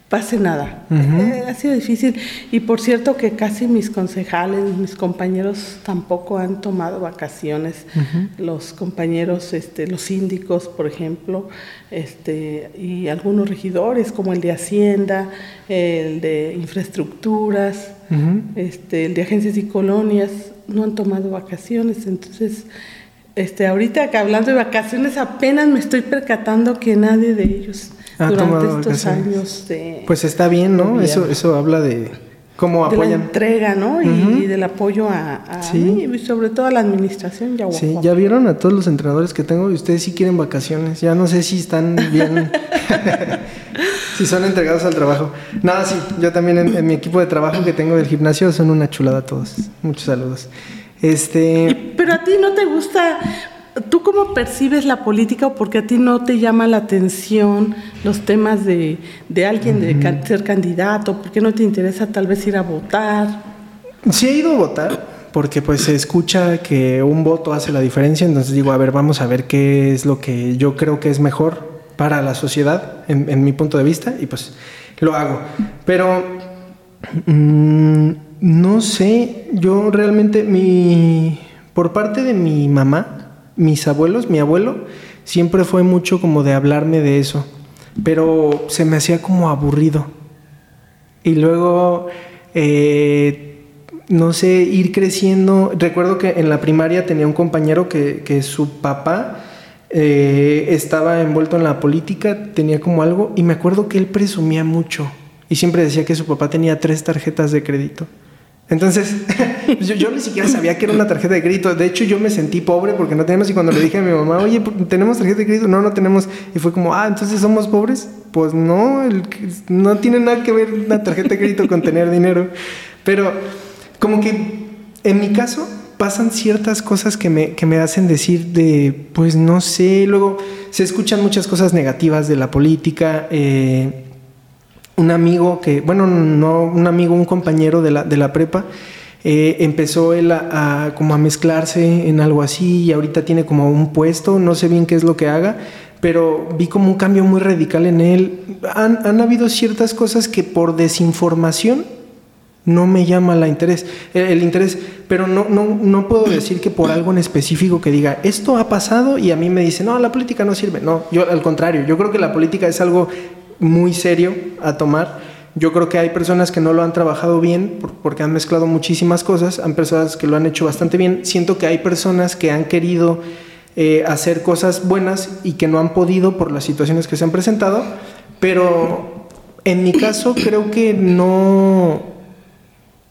pase nada. Eh, ha sido difícil. Y por cierto que casi mis concejales, mis compañeros tampoco han tomado vacaciones. Los compañeros, este, los síndicos, por ejemplo, este, y algunos regidores como el de Hacienda, el de infraestructuras, este, el de agencias y colonias, no han tomado vacaciones. Entonces, este, ahorita que hablando de vacaciones, apenas me estoy percatando que nadie de ellos durante estos años de... Pues está bien, ¿no? Eso, eso habla de cómo apoyan. De la entrega, ¿no? Y, del apoyo a, sí. y sobre todo a la administración. Ya, sí, ya vieron a todos los entrenadores que tengo y ustedes sí quieren vacaciones. Ya no sé si están bien... si son entregados al trabajo. Nada, sí, yo también en, mi equipo de trabajo que tengo del gimnasio son una chulada todos. Muchos saludos. Este... Pero a ti no te gusta, ¿Tú cómo percibes la política o porque a ti no te llama la atención los temas de, alguien de ser candidato? ¿Por qué no te interesa tal vez ir a votar? Sí he ido a votar porque pues se escucha que un voto hace la diferencia, entonces digo, a ver, vamos a ver qué es lo que yo creo que es mejor para la sociedad en, mi punto de vista y pues lo hago. Pero mm, no sé, yo realmente mi por parte de mi mamá mis abuelos, mi abuelo, siempre fue mucho como de hablarme de eso, pero se me hacía como aburrido. Y luego, eh, no sé, ir creciendo. Recuerdo que en la primaria tenía un compañero que, su papá eh, estaba envuelto en la política, tenía como algo, y me acuerdo que él presumía mucho. Y siempre decía que su papá tenía tres tarjetas de crédito. Entonces, pues yo, ni siquiera sabía que era una tarjeta de crédito. De hecho, yo me sentí pobre porque no teníamos. Y cuando le dije a mi mamá, oye, ¿tenemos tarjeta de crédito? No, no tenemos. Y fue como, ah, entonces somos pobres. Pues no, no tiene nada que ver una tarjeta de crédito con tener dinero. Pero, como que en mi caso, pasan ciertas cosas que me, que me hacen decir de, pues no sé. Luego se escuchan muchas cosas negativas de la política. Eh, un amigo que, bueno, no un amigo, un compañero de la, de la prepa, eh, empezó él a, como a mezclarse en algo así y ahorita tiene como un puesto, no sé bien qué es lo que haga, pero vi como un cambio muy radical en él. Han, han habido ciertas cosas que por desinformación no me llama la interés, el, interés, pero no, no, no puedo decir que por algo en específico que diga, esto ha pasado y a mí me dice, no, la política no sirve. No, yo al contrario, yo creo que la política es algo muy serio a tomar. Yo creo que hay personas que no lo han trabajado bien porque han mezclado muchísimas cosas, hay personas que lo han hecho bastante bien. Siento que hay personas que han querido eh, hacer cosas buenas y que no han podido por las situaciones que se han presentado, pero en mi caso creo que no,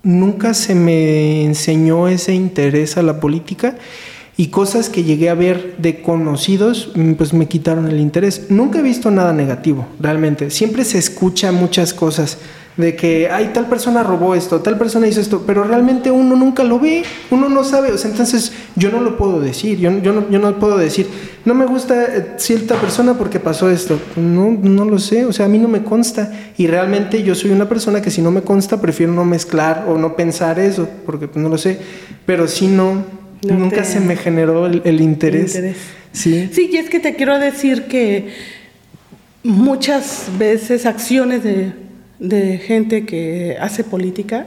nunca se me enseñó ese interés a la política y cosas que llegué a ver de conocidos, mm, pues me quitaron el interés. Nunca he visto nada negativo, realmente. Siempre se escucha muchas cosas de que, ay, tal persona robó esto, tal persona hizo esto, pero realmente uno nunca lo ve, uno no sabe, o sea, entonces yo no lo puedo decir, yo, yo, no, yo no puedo decir, no me gusta eh, cierta persona porque pasó esto, no, no lo sé, o sea, a mí no me consta y realmente yo soy una persona que si no me consta prefiero no mezclar o no pensar eso, porque pues, no lo sé, pero si no, nunca se me generó el, interés. Sí. sí, y es que te quiero decir que muchas veces acciones de de gente que hace política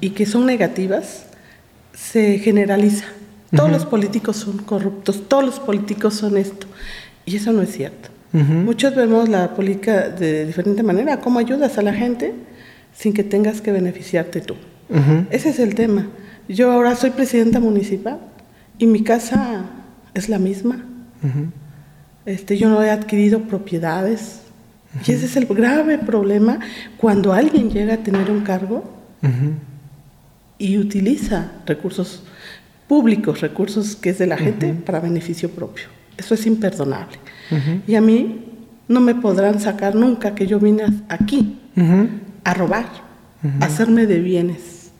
y que son negativas, se generaliza. Todos los políticos son corruptos, todos los políticos son esto. Y eso no es cierto. Muchos vemos la política de diferente manera, cómo ayudas a la gente sin que tengas que beneficiarte tú. Ese es el tema. Yo ahora soy presidenta municipal y mi casa es la misma. este, yo no he adquirido propiedades, y ese es el grave problema cuando alguien llega a tener un cargo y utiliza recursos públicos, recursos que es de la gente para beneficio propio. Eso es imperdonable. Y a mí no me podrán sacar nunca que yo vine aquí a robar, a hacerme de bienes.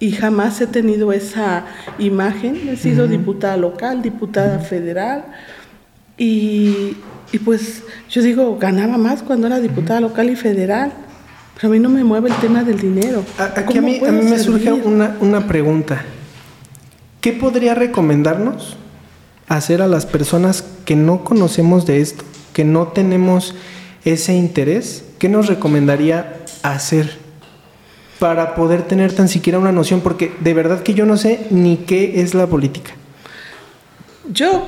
Y jamás he tenido esa imagen. He sido diputada local, diputada federal. Y y pues yo digo, ganaba más cuando era diputada local y federal, pero a mí no me mueve el tema del dinero. Aquí a mí, a mí me surge una, una pregunta. ¿Qué podría recomendarnos hacer a las personas que no conocemos de esto, que no tenemos ese interés? ¿Qué nos recomendaría hacer para poder tener tan siquiera una noción? Porque de verdad que yo no sé ni qué es la política. Yo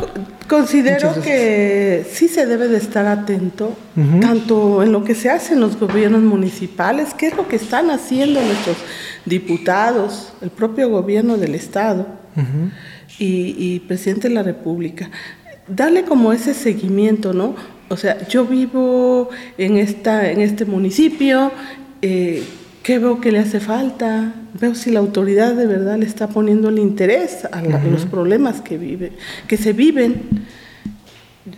considero que sí se debe de estar atento, tanto en lo que se hace en los gobiernos municipales, qué es lo que están haciendo nuestros diputados, el propio gobierno del Estado y, presidente de la República. Darle como ese seguimiento, ¿no? O sea, yo vivo en, esta, en este municipio, eh, ¿Qué veo que le hace falta? Veo si la autoridad de verdad le está poniendo el interés a, los problemas que, vive, que se viven.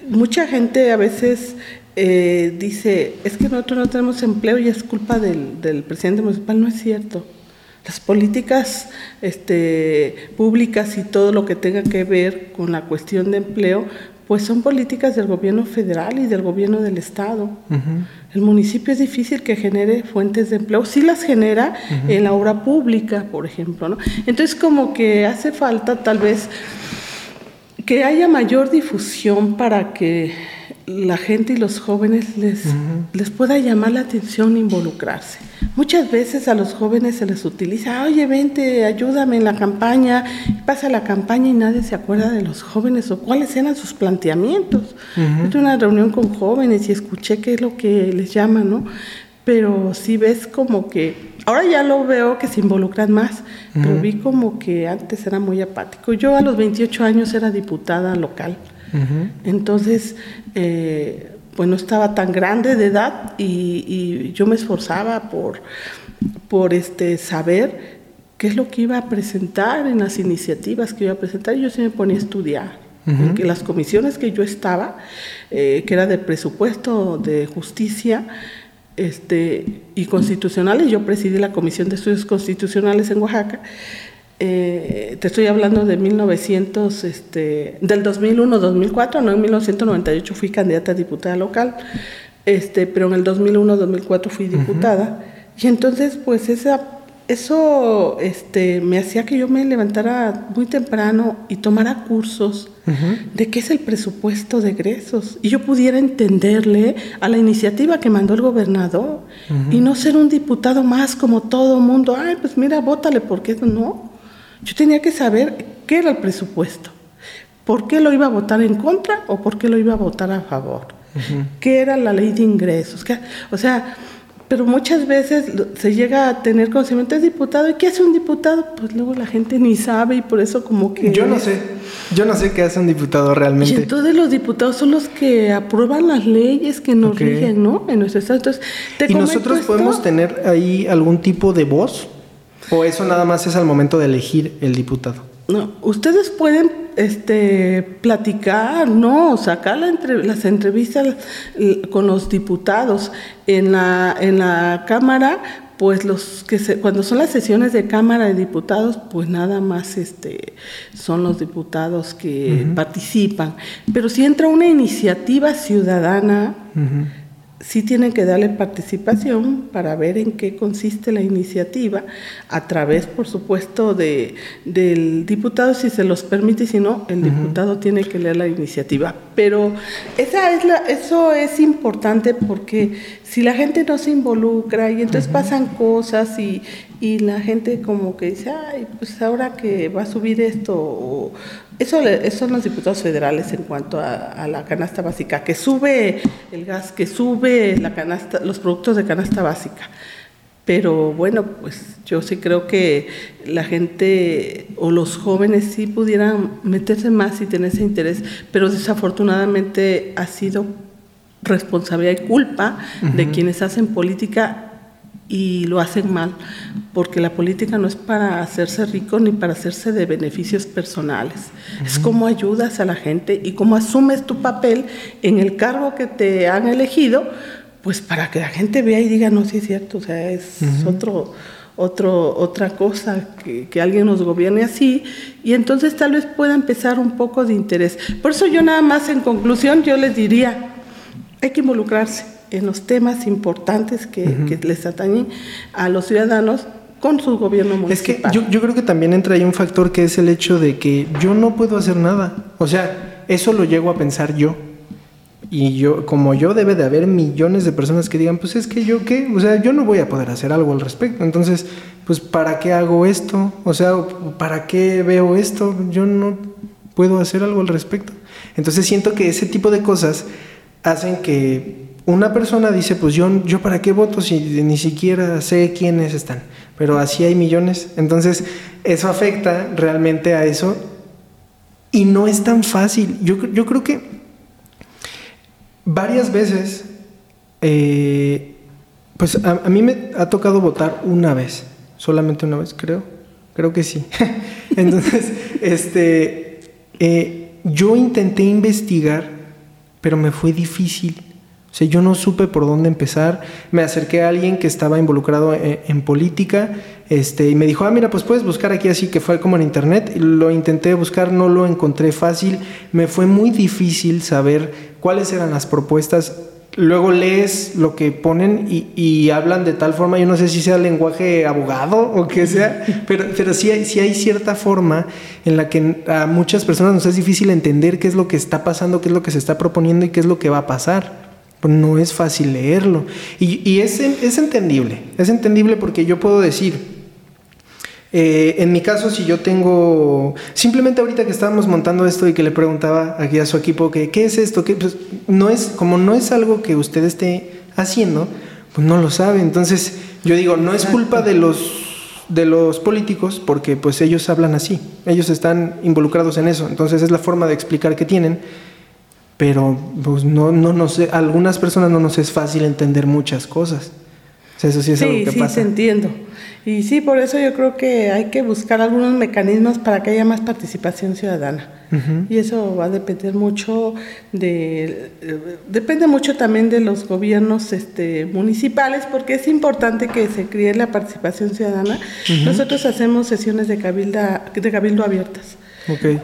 Mucha gente a veces eh, dice, es que nosotros no tenemos empleo y es culpa del, presidente municipal. No es cierto. Las políticas este, públicas y todo lo que tenga que ver con la cuestión de empleo pues son políticas del gobierno federal y del gobierno del estado. El municipio es difícil que genere fuentes de empleo, sí las genera en la obra pública, por ejemplo, ¿no? Entonces como que hace falta tal vez que haya mayor difusión para que la gente y los jóvenes les, les pueda llamar la atención e involucrarse. Muchas veces a los jóvenes se les utiliza, oye, vente, ayúdame en la campaña, pasa la campaña y nadie se acuerda de los jóvenes o cuáles eran sus planteamientos. tuve una reunión con jóvenes y escuché qué es lo que les llaman, ¿no? Pero sí ves como que, ahora ya lo veo que se involucran más, pero vi como que antes era muy apático. Yo a los 28 años era diputada local. Entonces, eh, pues no estaba tan grande de edad y, yo me esforzaba por, por este, saber qué es lo que iba a presentar en las iniciativas que iba a presentar. Yo sí me ponía a estudiar. porque las comisiones que yo estaba, eh, que era de presupuesto, de justicia este, y constitucionales, yo presidí la Comisión de Estudios Constitucionales en Oaxaca, eh, te estoy hablando de 1900, este, del 2001-2004, no en 1998 fui candidata a diputada local, este, pero en el 2001-2004 fui diputada. Y entonces, pues esa, eso este, me hacía que yo me levantara muy temprano y tomara cursos de qué es el presupuesto de egresos y yo pudiera entenderle a la iniciativa que mandó el gobernador y no ser un diputado más como todo mundo, ay, pues mira, bótale, porque no. Yo tenía que saber qué era el presupuesto, por qué lo iba a votar en contra o por qué lo iba a votar a favor, qué era la ley de ingresos, o sea, pero muchas veces se llega a tener conocimiento de diputado. ¿Y qué hace un diputado? Pues luego la gente ni sabe y por eso como que... Yo no sé, yo no sé qué hace un diputado realmente. Y entonces los diputados son los que aprueban las leyes que nos rigen, ¿no? En nuestro estado. Entonces, ¿Y nosotros podemos tener ahí algún tipo de voz? ¿O eso nada más es al momento de elegir el diputado? No, ustedes pueden este, platicar, no, sacar las entrevistas con los diputados en la, en la Cámara, pues los que se, cuando son las sesiones de Cámara de Diputados, pues nada más este, son los diputados que participan. Pero si entra una iniciativa ciudadana, sí tienen que darle participación para ver en qué consiste la iniciativa, a través, por supuesto, de, del diputado, si se los permite, si no, el diputado tiene que leer la iniciativa. Pero esa es la, eso es importante porque si la gente no se involucra y entonces pasan cosas y, y la gente como que dice, ay, pues ahora que va a subir esto, eso, son los diputados federales en cuanto a, la canasta básica, que sube el gas, que sube la canasta, los productos de canasta básica. Pero bueno, pues yo sí creo que la gente o los jóvenes sí pudieran meterse más y tener ese interés, pero desafortunadamente ha sido responsabilidad y culpa de quienes hacen política y lo hacen mal, porque la política no es para hacerse rico ni para hacerse de beneficios personales. Es cómo ayudas a la gente y cómo asumes tu papel en el cargo que te han elegido, pues para que la gente vea y diga, no, sí es cierto, o sea, es otro, otro, otra cosa que, que, alguien nos gobierne así, y entonces tal vez pueda empezar un poco de interés. Por eso yo nada más en conclusión, yo les diría, hay que involucrarse en los temas importantes que, les atañen a los ciudadanos con su gobierno municipal. Es que yo, yo, creo que también entra ahí un factor que es el hecho de que yo no puedo hacer nada. O sea, eso lo llego a pensar yo. Y yo, como yo, debe de haber millones de personas que digan, pues es que yo qué, o sea, yo no voy a poder hacer algo al respecto. Entonces, pues, ¿para qué hago esto? O sea, ¿para qué veo esto? Yo no puedo hacer algo al respecto. Entonces siento que ese tipo de cosas hacen que una persona dice, pues yo, yo para qué voto si ni siquiera sé quiénes están, pero así hay millones. Entonces, eso afecta realmente a eso y no es tan fácil. Yo, creo que varias veces, eh, pues a, mí me ha tocado votar una vez, solamente una vez, creo. Creo que sí. Entonces, este, eh, yo intenté investigar, pero me fue difícil o sea, yo no supe por dónde empezar. Me acerqué a alguien que estaba involucrado e, en, política este, y me dijo, ah, mira, pues puedes buscar aquí así, que fue como en internet. Lo intenté buscar, no lo encontré fácil. Me fue muy difícil saber cuáles eran las propuestas. Luego lees lo que ponen y, hablan de tal forma, yo no sé si sea lenguaje abogado o qué sea, pero, pero sí, hay, sí hay cierta forma en la que a muchas personas nos es difícil entender qué es lo que está pasando, qué es lo que se está proponiendo y qué es lo que va a pasar. Pues no es fácil leerlo. Y, es, es, entendible, es entendible porque yo puedo decir, eh, en mi caso, si yo tengo, simplemente ahorita que estábamos montando esto y que le preguntaba aquí a su equipo que qué es esto, pues, no es, como no es algo que usted esté haciendo, pues no lo sabe. Entonces, yo digo, no es culpa de los de los políticos porque pues ellos hablan así, ellos están involucrados en eso, entonces es la forma de explicar que tienen pero pues no, no, no sé, a algunas personas no nos es fácil entender muchas cosas. eso sí es algo que sí, pasa. Sí, entiendo. Y sí, por eso yo creo que hay que buscar algunos mecanismos para que haya más participación ciudadana. Y eso va a depender mucho de, depende mucho también de los gobiernos este, municipales, porque es importante que se críe la participación ciudadana. Nosotros hacemos sesiones de, cabilda, de cabildo abiertas. Okay.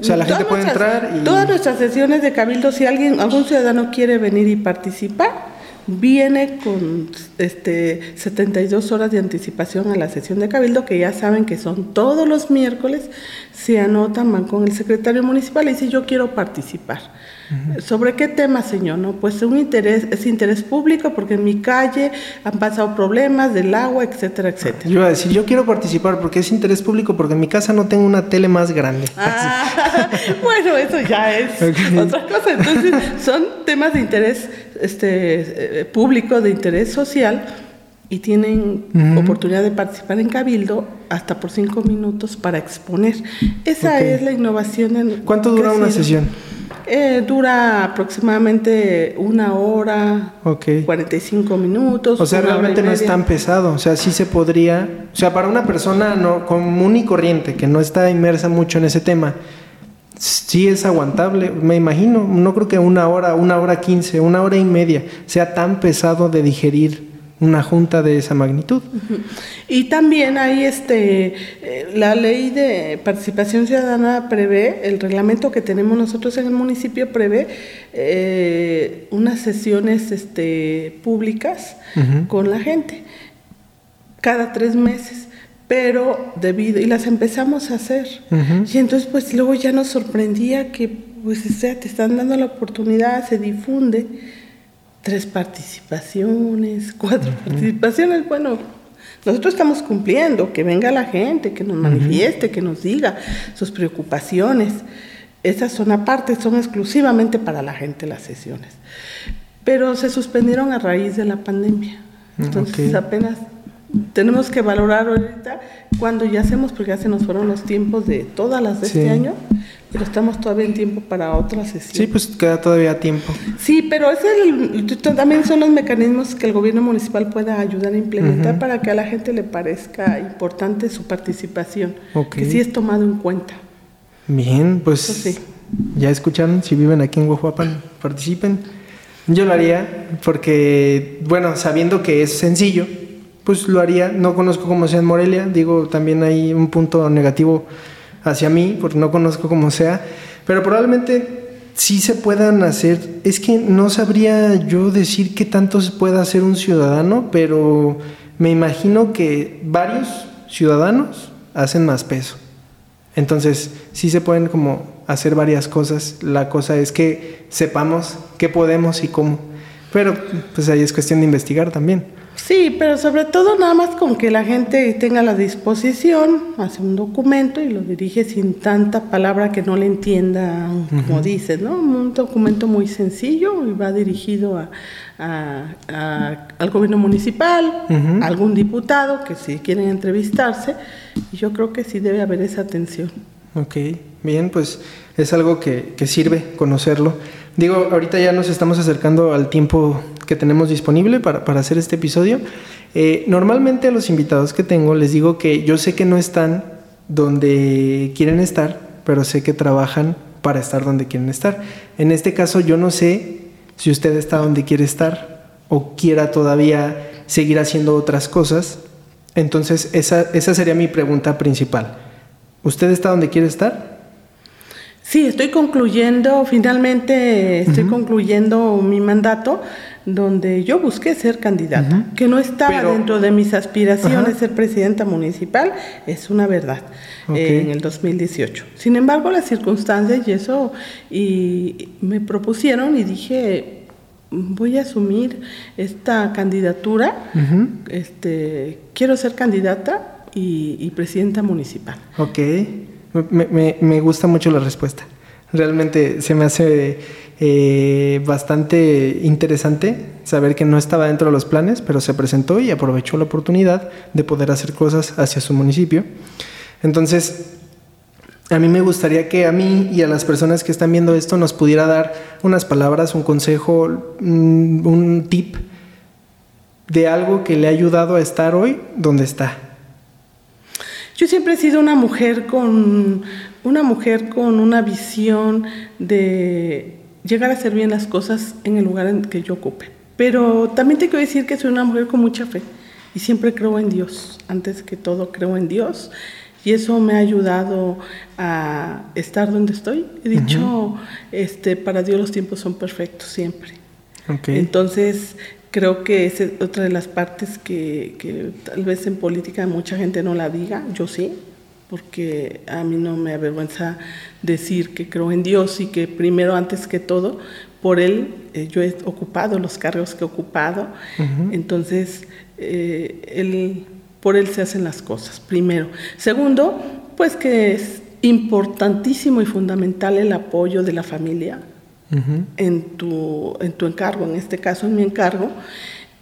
O sea, la gente puede entrar y... Todas nuestras sesiones de cabildo, si alguien, algún ciudadano quiere venir y participar, viene con este 72 horas de anticipación a la sesión de cabildo, que ya saben que son todos los miércoles, se anotan, van con el secretario municipal y dicen yo quiero participar. ¿Sobre qué tema, señor? No, pues un interés, es interés público porque en mi calle han pasado problemas del agua, etcétera, etcétera. Yo iba a decir, yo quiero participar porque es interés público porque en mi casa no tengo una tele más grande. Ah, bueno, eso ya es otra cosa. Entonces, son temas de interés este, público, de interés social y tienen oportunidad de participar en Cabildo hasta por cinco minutos para exponer. Esa es la innovación. En ¿Cuánto dura una sesión? Eh, dura aproximadamente una hora, okay. 45 minutos. O sea, realmente no es tan pesado. O sea, sí se podría. O sea, para una persona no, común y corriente que no está inmersa mucho en ese tema, sí es aguantable. Me imagino. No creo que una hora, una hora quince, una hora y media sea tan pesado de digerir una junta de esa magnitud. Y también hay este eh, la ley de participación ciudadana prevé, el reglamento que tenemos nosotros en el municipio prevé eh, unas sesiones este, públicas con la gente cada tres meses pero debido y las empezamos a hacer y entonces pues luego ya nos sorprendía que pues o sea te están dando la oportunidad se difunde tres participaciones, cuatro participaciones, bueno, nosotros estamos cumpliendo, que venga la gente, que nos manifieste, que nos diga sus preocupaciones. Esas son aparte, son exclusivamente para la gente las sesiones. Pero se suspendieron a raíz de la pandemia. Mm, Entonces apenas tenemos que valorar ahorita cuando ya hacemos, porque ya se nos fueron los tiempos de todas las de este año, pero estamos todavía en tiempo para otra sesión. Sí, pues queda todavía tiempo. Sí, pero es el, también son los mecanismos que el gobierno municipal pueda ayudar a implementar para que a la gente le parezca importante su participación, que sí es tomado en cuenta. Bien, pues ya escucharon, si viven aquí en Guajuapan, participen. Yo lo haría porque, bueno, sabiendo que es sencillo, pues lo haría. No conozco cómo sea en Morelia, digo, también hay un punto negativo hacia mí, porque no conozco cómo sea, pero probablemente sí se puedan hacer. Es que no sabría yo decir qué tanto se puede hacer un ciudadano, pero me imagino que varios ciudadanos hacen más peso. Entonces, sí se pueden como hacer varias cosas. La cosa es que sepamos qué podemos y cómo. Pero pues ahí es cuestión de investigar también. Sí, pero sobre todo nada más con que la gente tenga la disposición, hace un documento y lo dirige sin tanta palabra que no le entienda, como dices, ¿no? Un documento muy sencillo y va dirigido a, al gobierno municipal, a algún diputado que si quieren entrevistarse, y yo creo que sí debe haber esa atención. Ok, bien, pues es algo que, que sirve conocerlo. Digo, ahorita ya nos estamos acercando al tiempo que tenemos disponible para, hacer este episodio. Eh, normalmente a los invitados que tengo les digo que yo sé que no están donde quieren estar, pero sé que trabajan para estar donde quieren estar. En este caso yo no sé si usted está donde quiere estar o quiera todavía seguir haciendo otras cosas. Entonces esa, esa sería mi pregunta principal. ¿Usted está donde quiere estar? Sí, estoy concluyendo, finalmente estoy concluyendo mi mandato donde yo busqué ser candidata, que no estaba dentro de mis aspiraciones ser presidenta municipal, es una verdad, en el 2018. Sin embargo, las circunstancias y eso, y me propusieron y dije, voy a asumir esta candidatura, este, quiero ser candidata y, presidenta municipal. Ok. Me, me, gusta mucho la respuesta. Realmente se me hace eh, bastante interesante saber que no estaba dentro de los planes, pero se presentó y aprovechó la oportunidad de poder hacer cosas hacia su municipio. Entonces, a mí me gustaría que a mí y a las personas que están viendo esto nos pudiera dar unas palabras, un consejo, un, un tip de algo que le ha ayudado a estar hoy donde está. Yo siempre he sido una mujer con una mujer con una visión de llegar a hacer bien las cosas en el lugar en que yo ocupe. Pero también te quiero decir que soy una mujer con mucha fe y siempre creo en Dios. Antes que todo creo en Dios y eso me ha ayudado a estar donde estoy. He dicho, este, para Dios los tiempos son perfectos siempre. Entonces, Creo que es otra de las partes que, que tal vez en política mucha gente no la diga, yo sí, porque a mí no me avergüenza decir que creo en Dios y que primero, antes que todo, por Él eh, yo he ocupado los cargos que he ocupado, entonces eh, él, por Él se hacen las cosas, primero. Segundo, pues que es importantísimo y fundamental el apoyo de la familia en, tu, en tu encargo, en este caso en mi encargo.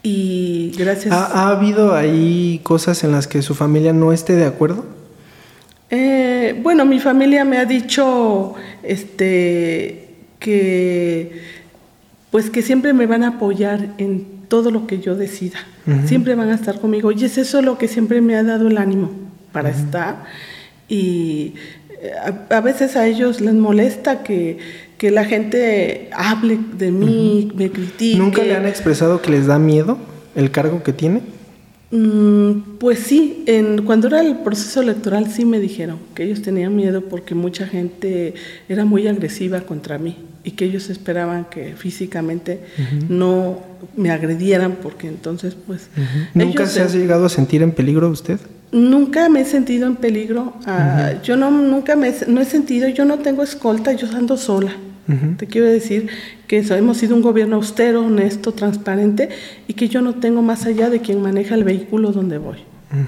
Y gracias. ¿Ha, ¿Ha, habido ahí cosas en las que su familia no esté de acuerdo? Eh, bueno, mi familia me ha dicho este, que, pues que siempre me van a apoyar en todo lo que yo decida. Siempre van a estar conmigo. Y es eso lo que siempre me ha dado el ánimo para estar. Y eh, a, veces a ellos les molesta que, que la gente hable de mí, me critique. ¿Nunca le han expresado que les da miedo el cargo que tiene? Mm, pues sí, en, cuando era el proceso electoral sí me dijeron que ellos tenían miedo porque mucha gente era muy agresiva contra mí y que ellos esperaban que físicamente no me agredieran porque entonces pues... ¿Nunca se ha llegado a sentir en peligro usted? Nunca me he sentido en peligro. Ah, yo no, nunca me no he sentido, yo no tengo escolta, yo ando sola. Te quiero decir que hemos sido un gobierno austero, honesto, transparente y que yo no tengo más allá de quien maneja el vehículo donde voy.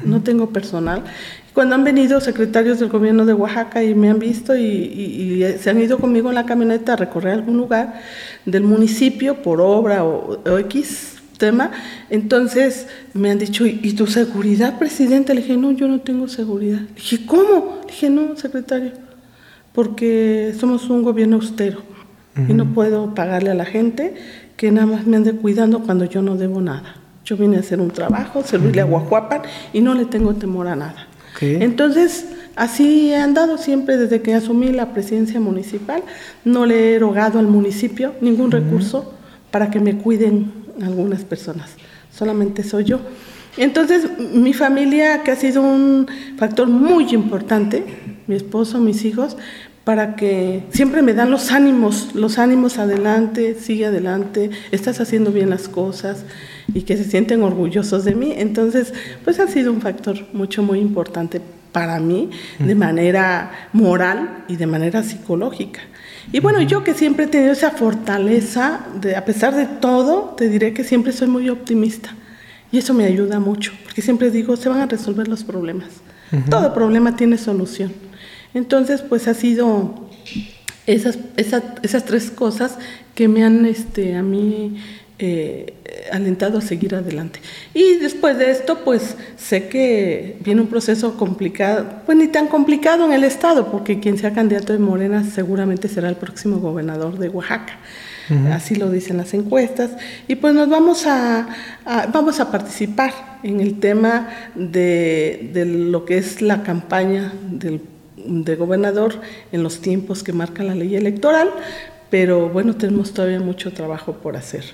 No tengo personal. Cuando han venido secretarios del gobierno de Oaxaca y me han visto y, se han ido conmigo en la camioneta a recorrer algún lugar del municipio por obra o, X tema, entonces me han dicho, ¿y tu seguridad, presidente? Le dije, no, yo no tengo seguridad. Le dije, ¿cómo? Le dije, no, secretario, porque somos un gobierno austero y no puedo pagarle a la gente que nada más me ande cuidando cuando yo no debo nada. Yo vine a hacer un trabajo, servirle a Guajuapan y no le tengo temor a nada. Entonces, así he andado siempre desde que asumí la presidencia municipal. No le he erogado al municipio ningún recurso para que me cuiden algunas personas. Solamente soy yo. Entonces, mi familia, que ha sido un factor muy importante, mi esposo, mis hijos, para que siempre me dan los ánimos, los ánimos adelante, sigue adelante, estás haciendo bien las cosas y que se sienten orgullosos de mí. Entonces, pues ha sido un factor mucho, muy importante para mí de manera moral y de manera psicológica. Y bueno, yo que siempre he tenido esa fortaleza, de, a pesar de todo, te diré que siempre soy muy optimista. Y eso me ayuda mucho, porque siempre digo, se van a resolver los problemas. Todo problema tiene solución. Entonces, pues ha sido esas, esas, tres cosas que me han este, a mí eh, alentado a seguir adelante. Y después de esto, pues sé que viene un proceso complicado, pues ni tan complicado en el Estado, porque quien sea candidato de Morena seguramente será el próximo gobernador de Oaxaca. Así lo dicen las encuestas. Y pues nos vamos a, vamos a participar en el tema de, de lo que es la campaña del de gobernador en los tiempos que marca la ley electoral, pero bueno, tenemos todavía mucho trabajo por hacer.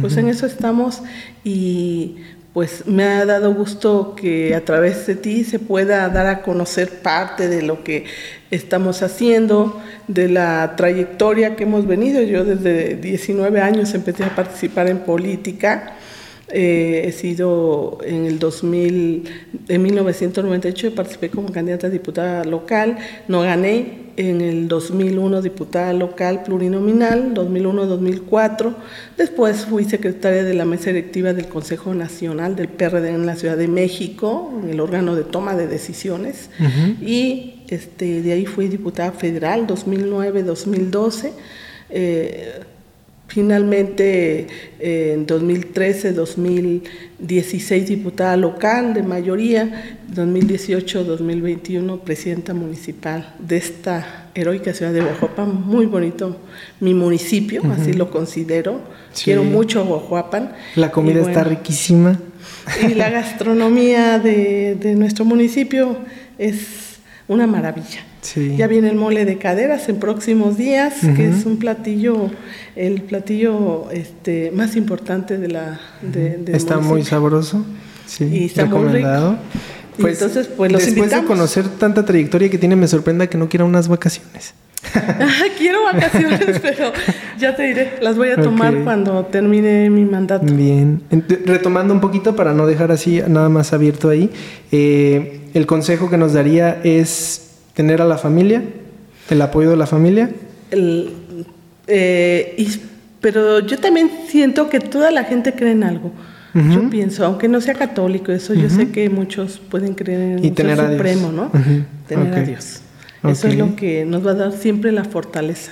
Pues en eso estamos y pues me ha dado gusto que a través de ti se pueda dar a conocer parte de lo que estamos haciendo, de la trayectoria que hemos venido. Yo desde 19 años empecé a participar en política eh, he sido en el 2000, en 1998 participé como candidata a diputada local, no gané. En el 2001 diputada local plurinominal, 2001-2004. Después fui secretaria de la mesa directiva del Consejo Nacional del PRD en la Ciudad de México, en el órgano de toma de decisiones. Y este, de ahí fui diputada federal 2009-2012. Finalmente, en 2013, 2016, diputada local de mayoría, 2018, 2021, presidenta municipal de esta heroica ciudad de Oaxapan, muy bonito mi municipio, así lo considero. Quiero mucho a Oaxapan. La comida está riquísima. Y la gastronomía de, de nuestro municipio es una maravilla. Ya viene el mole de caderas en próximos días, que es un platillo, el platillo este, más importante de la... De, está muy sabroso, sí, y está recomendado. Pues, entonces, pues los después de conocer tanta trayectoria que tiene, me sorprenda que no quiera unas vacaciones. Quiero vacaciones, pero ya te diré, las voy a tomar cuando termine mi mandato. Bien, retomando un poquito para no dejar así nada más abierto ahí, eh, el consejo que nos daría es tener a la familia, el apoyo de la familia. Eh, pero yo también siento que toda la gente cree en algo. Yo pienso, aunque no sea católico, eso yo sé que muchos pueden creer en el Dios Supremo, ¿no? Tener a Dios. Eso es lo que nos va a dar siempre la fortaleza.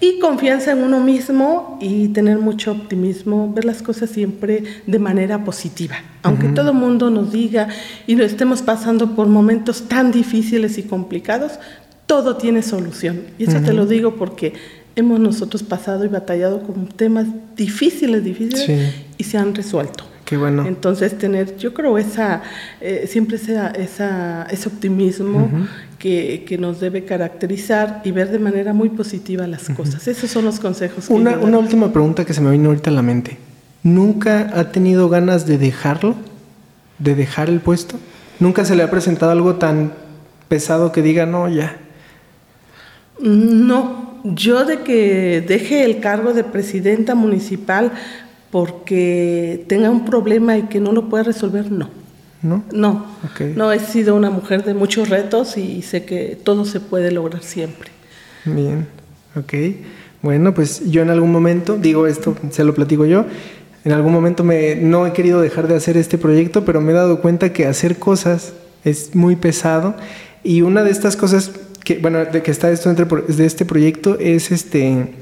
y confianza en uno mismo y tener mucho optimismo, ver las cosas siempre de manera positiva. Aunque todo el mundo nos diga y lo estemos pasando por momentos tan difíciles y complicados, todo tiene solución. Y eso te lo digo porque hemos nosotros pasado y batallado con temas difíciles, difíciles y se han resuelto. Qué bueno. Entonces tener, yo creo, esa, eh, siempre esa, ese optimismo que, nos debe caracterizar y ver de manera muy positiva las cosas. Esos son los consejos. Que una, una última pregunta que se me vino ahorita a la mente. ¿Nunca ha tenido ganas de dejarlo? ¿De dejar el puesto? ¿Nunca se le ha presentado algo tan pesado que diga, no, ya? No, yo de que deje el cargo de presidenta municipal porque tenga un problema y que no lo pueda resolver, no. ¿No? No, no he sido una mujer de muchos retos y sé que todo se puede lograr siempre. Bien, ok. Bueno, pues yo en algún momento, digo esto, se lo platico yo, en algún momento me, no he querido dejar de hacer este proyecto, pero me he dado cuenta que hacer cosas es muy pesado y una de estas cosas que, bueno, de que está esto entre, de este proyecto es este,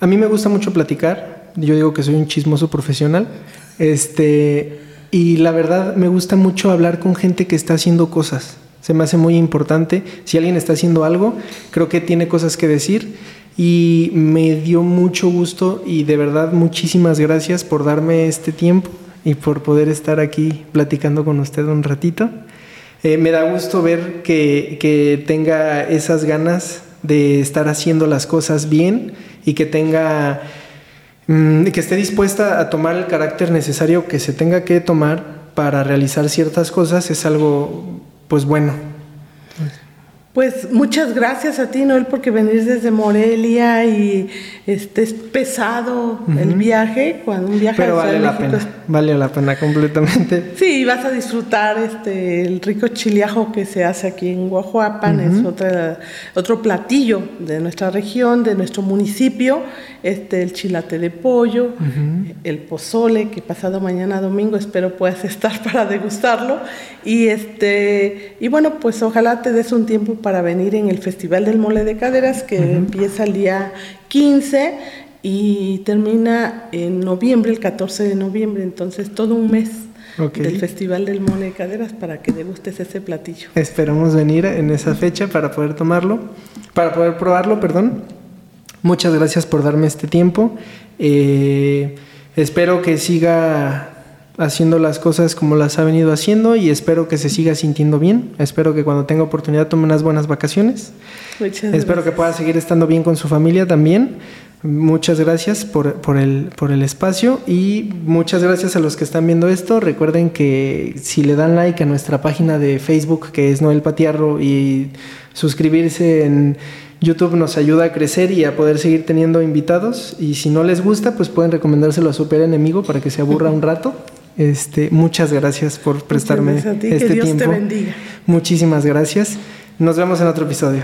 a mí me gusta mucho platicar, yo digo que soy un chismoso profesional, este, y la verdad me gusta mucho hablar con gente que está haciendo cosas. Se me hace muy importante. Si alguien está haciendo algo, creo que tiene cosas que decir. Y me dio mucho gusto y de verdad muchísimas gracias por darme este tiempo y por poder estar aquí platicando con usted un ratito. Eh, me da gusto ver que, que tenga esas ganas de estar haciendo las cosas bien y que tenga Mm, que esté dispuesta a tomar el carácter necesario que se tenga que tomar para realizar ciertas cosas es algo pues bueno. Pues muchas gracias a ti, Noel, porque venir desde Morelia y este es pesado el viaje, cuando un viaje Pero vale la pena, vale la pena completamente. Sí, vas a disfrutar este el rico chiliajo que se hace aquí en Guajuapan, es otra, otro platillo de nuestra región, de nuestro municipio, este el chilate de pollo, el pozole, que pasado mañana domingo espero puedas estar para degustarlo y este y bueno, pues ojalá te des un tiempo para venir en el Festival del Mole de Caderas que empieza el día 15 y termina en noviembre, el 14 de noviembre, entonces todo un mes. del Festival del Mole de Caderas para que degustes ese platillo. Esperamos venir en esa fecha para poder tomarlo, para poder probarlo, perdón. Muchas gracias por darme este tiempo. Eh, espero que siga haciendo las cosas como las ha venido haciendo y espero que se siga sintiendo bien. Espero que cuando tenga oportunidad tome unas buenas vacaciones. espero que pueda seguir estando bien con su familia también. Muchas gracias por, por, el, por el espacio y muchas gracias a los que están viendo esto. Recuerden que si le dan like a nuestra página de Facebook, que es Noel Patiarro, y suscribirse en YouTube nos ayuda a crecer y a poder seguir teniendo invitados. Y si no les gusta, pues pueden recomendárselo a su super enemigo para que se aburra un rato. Este, muchas gracias por prestarme este tiempo. Muchísimas gracias. Nos vemos en otro episodio.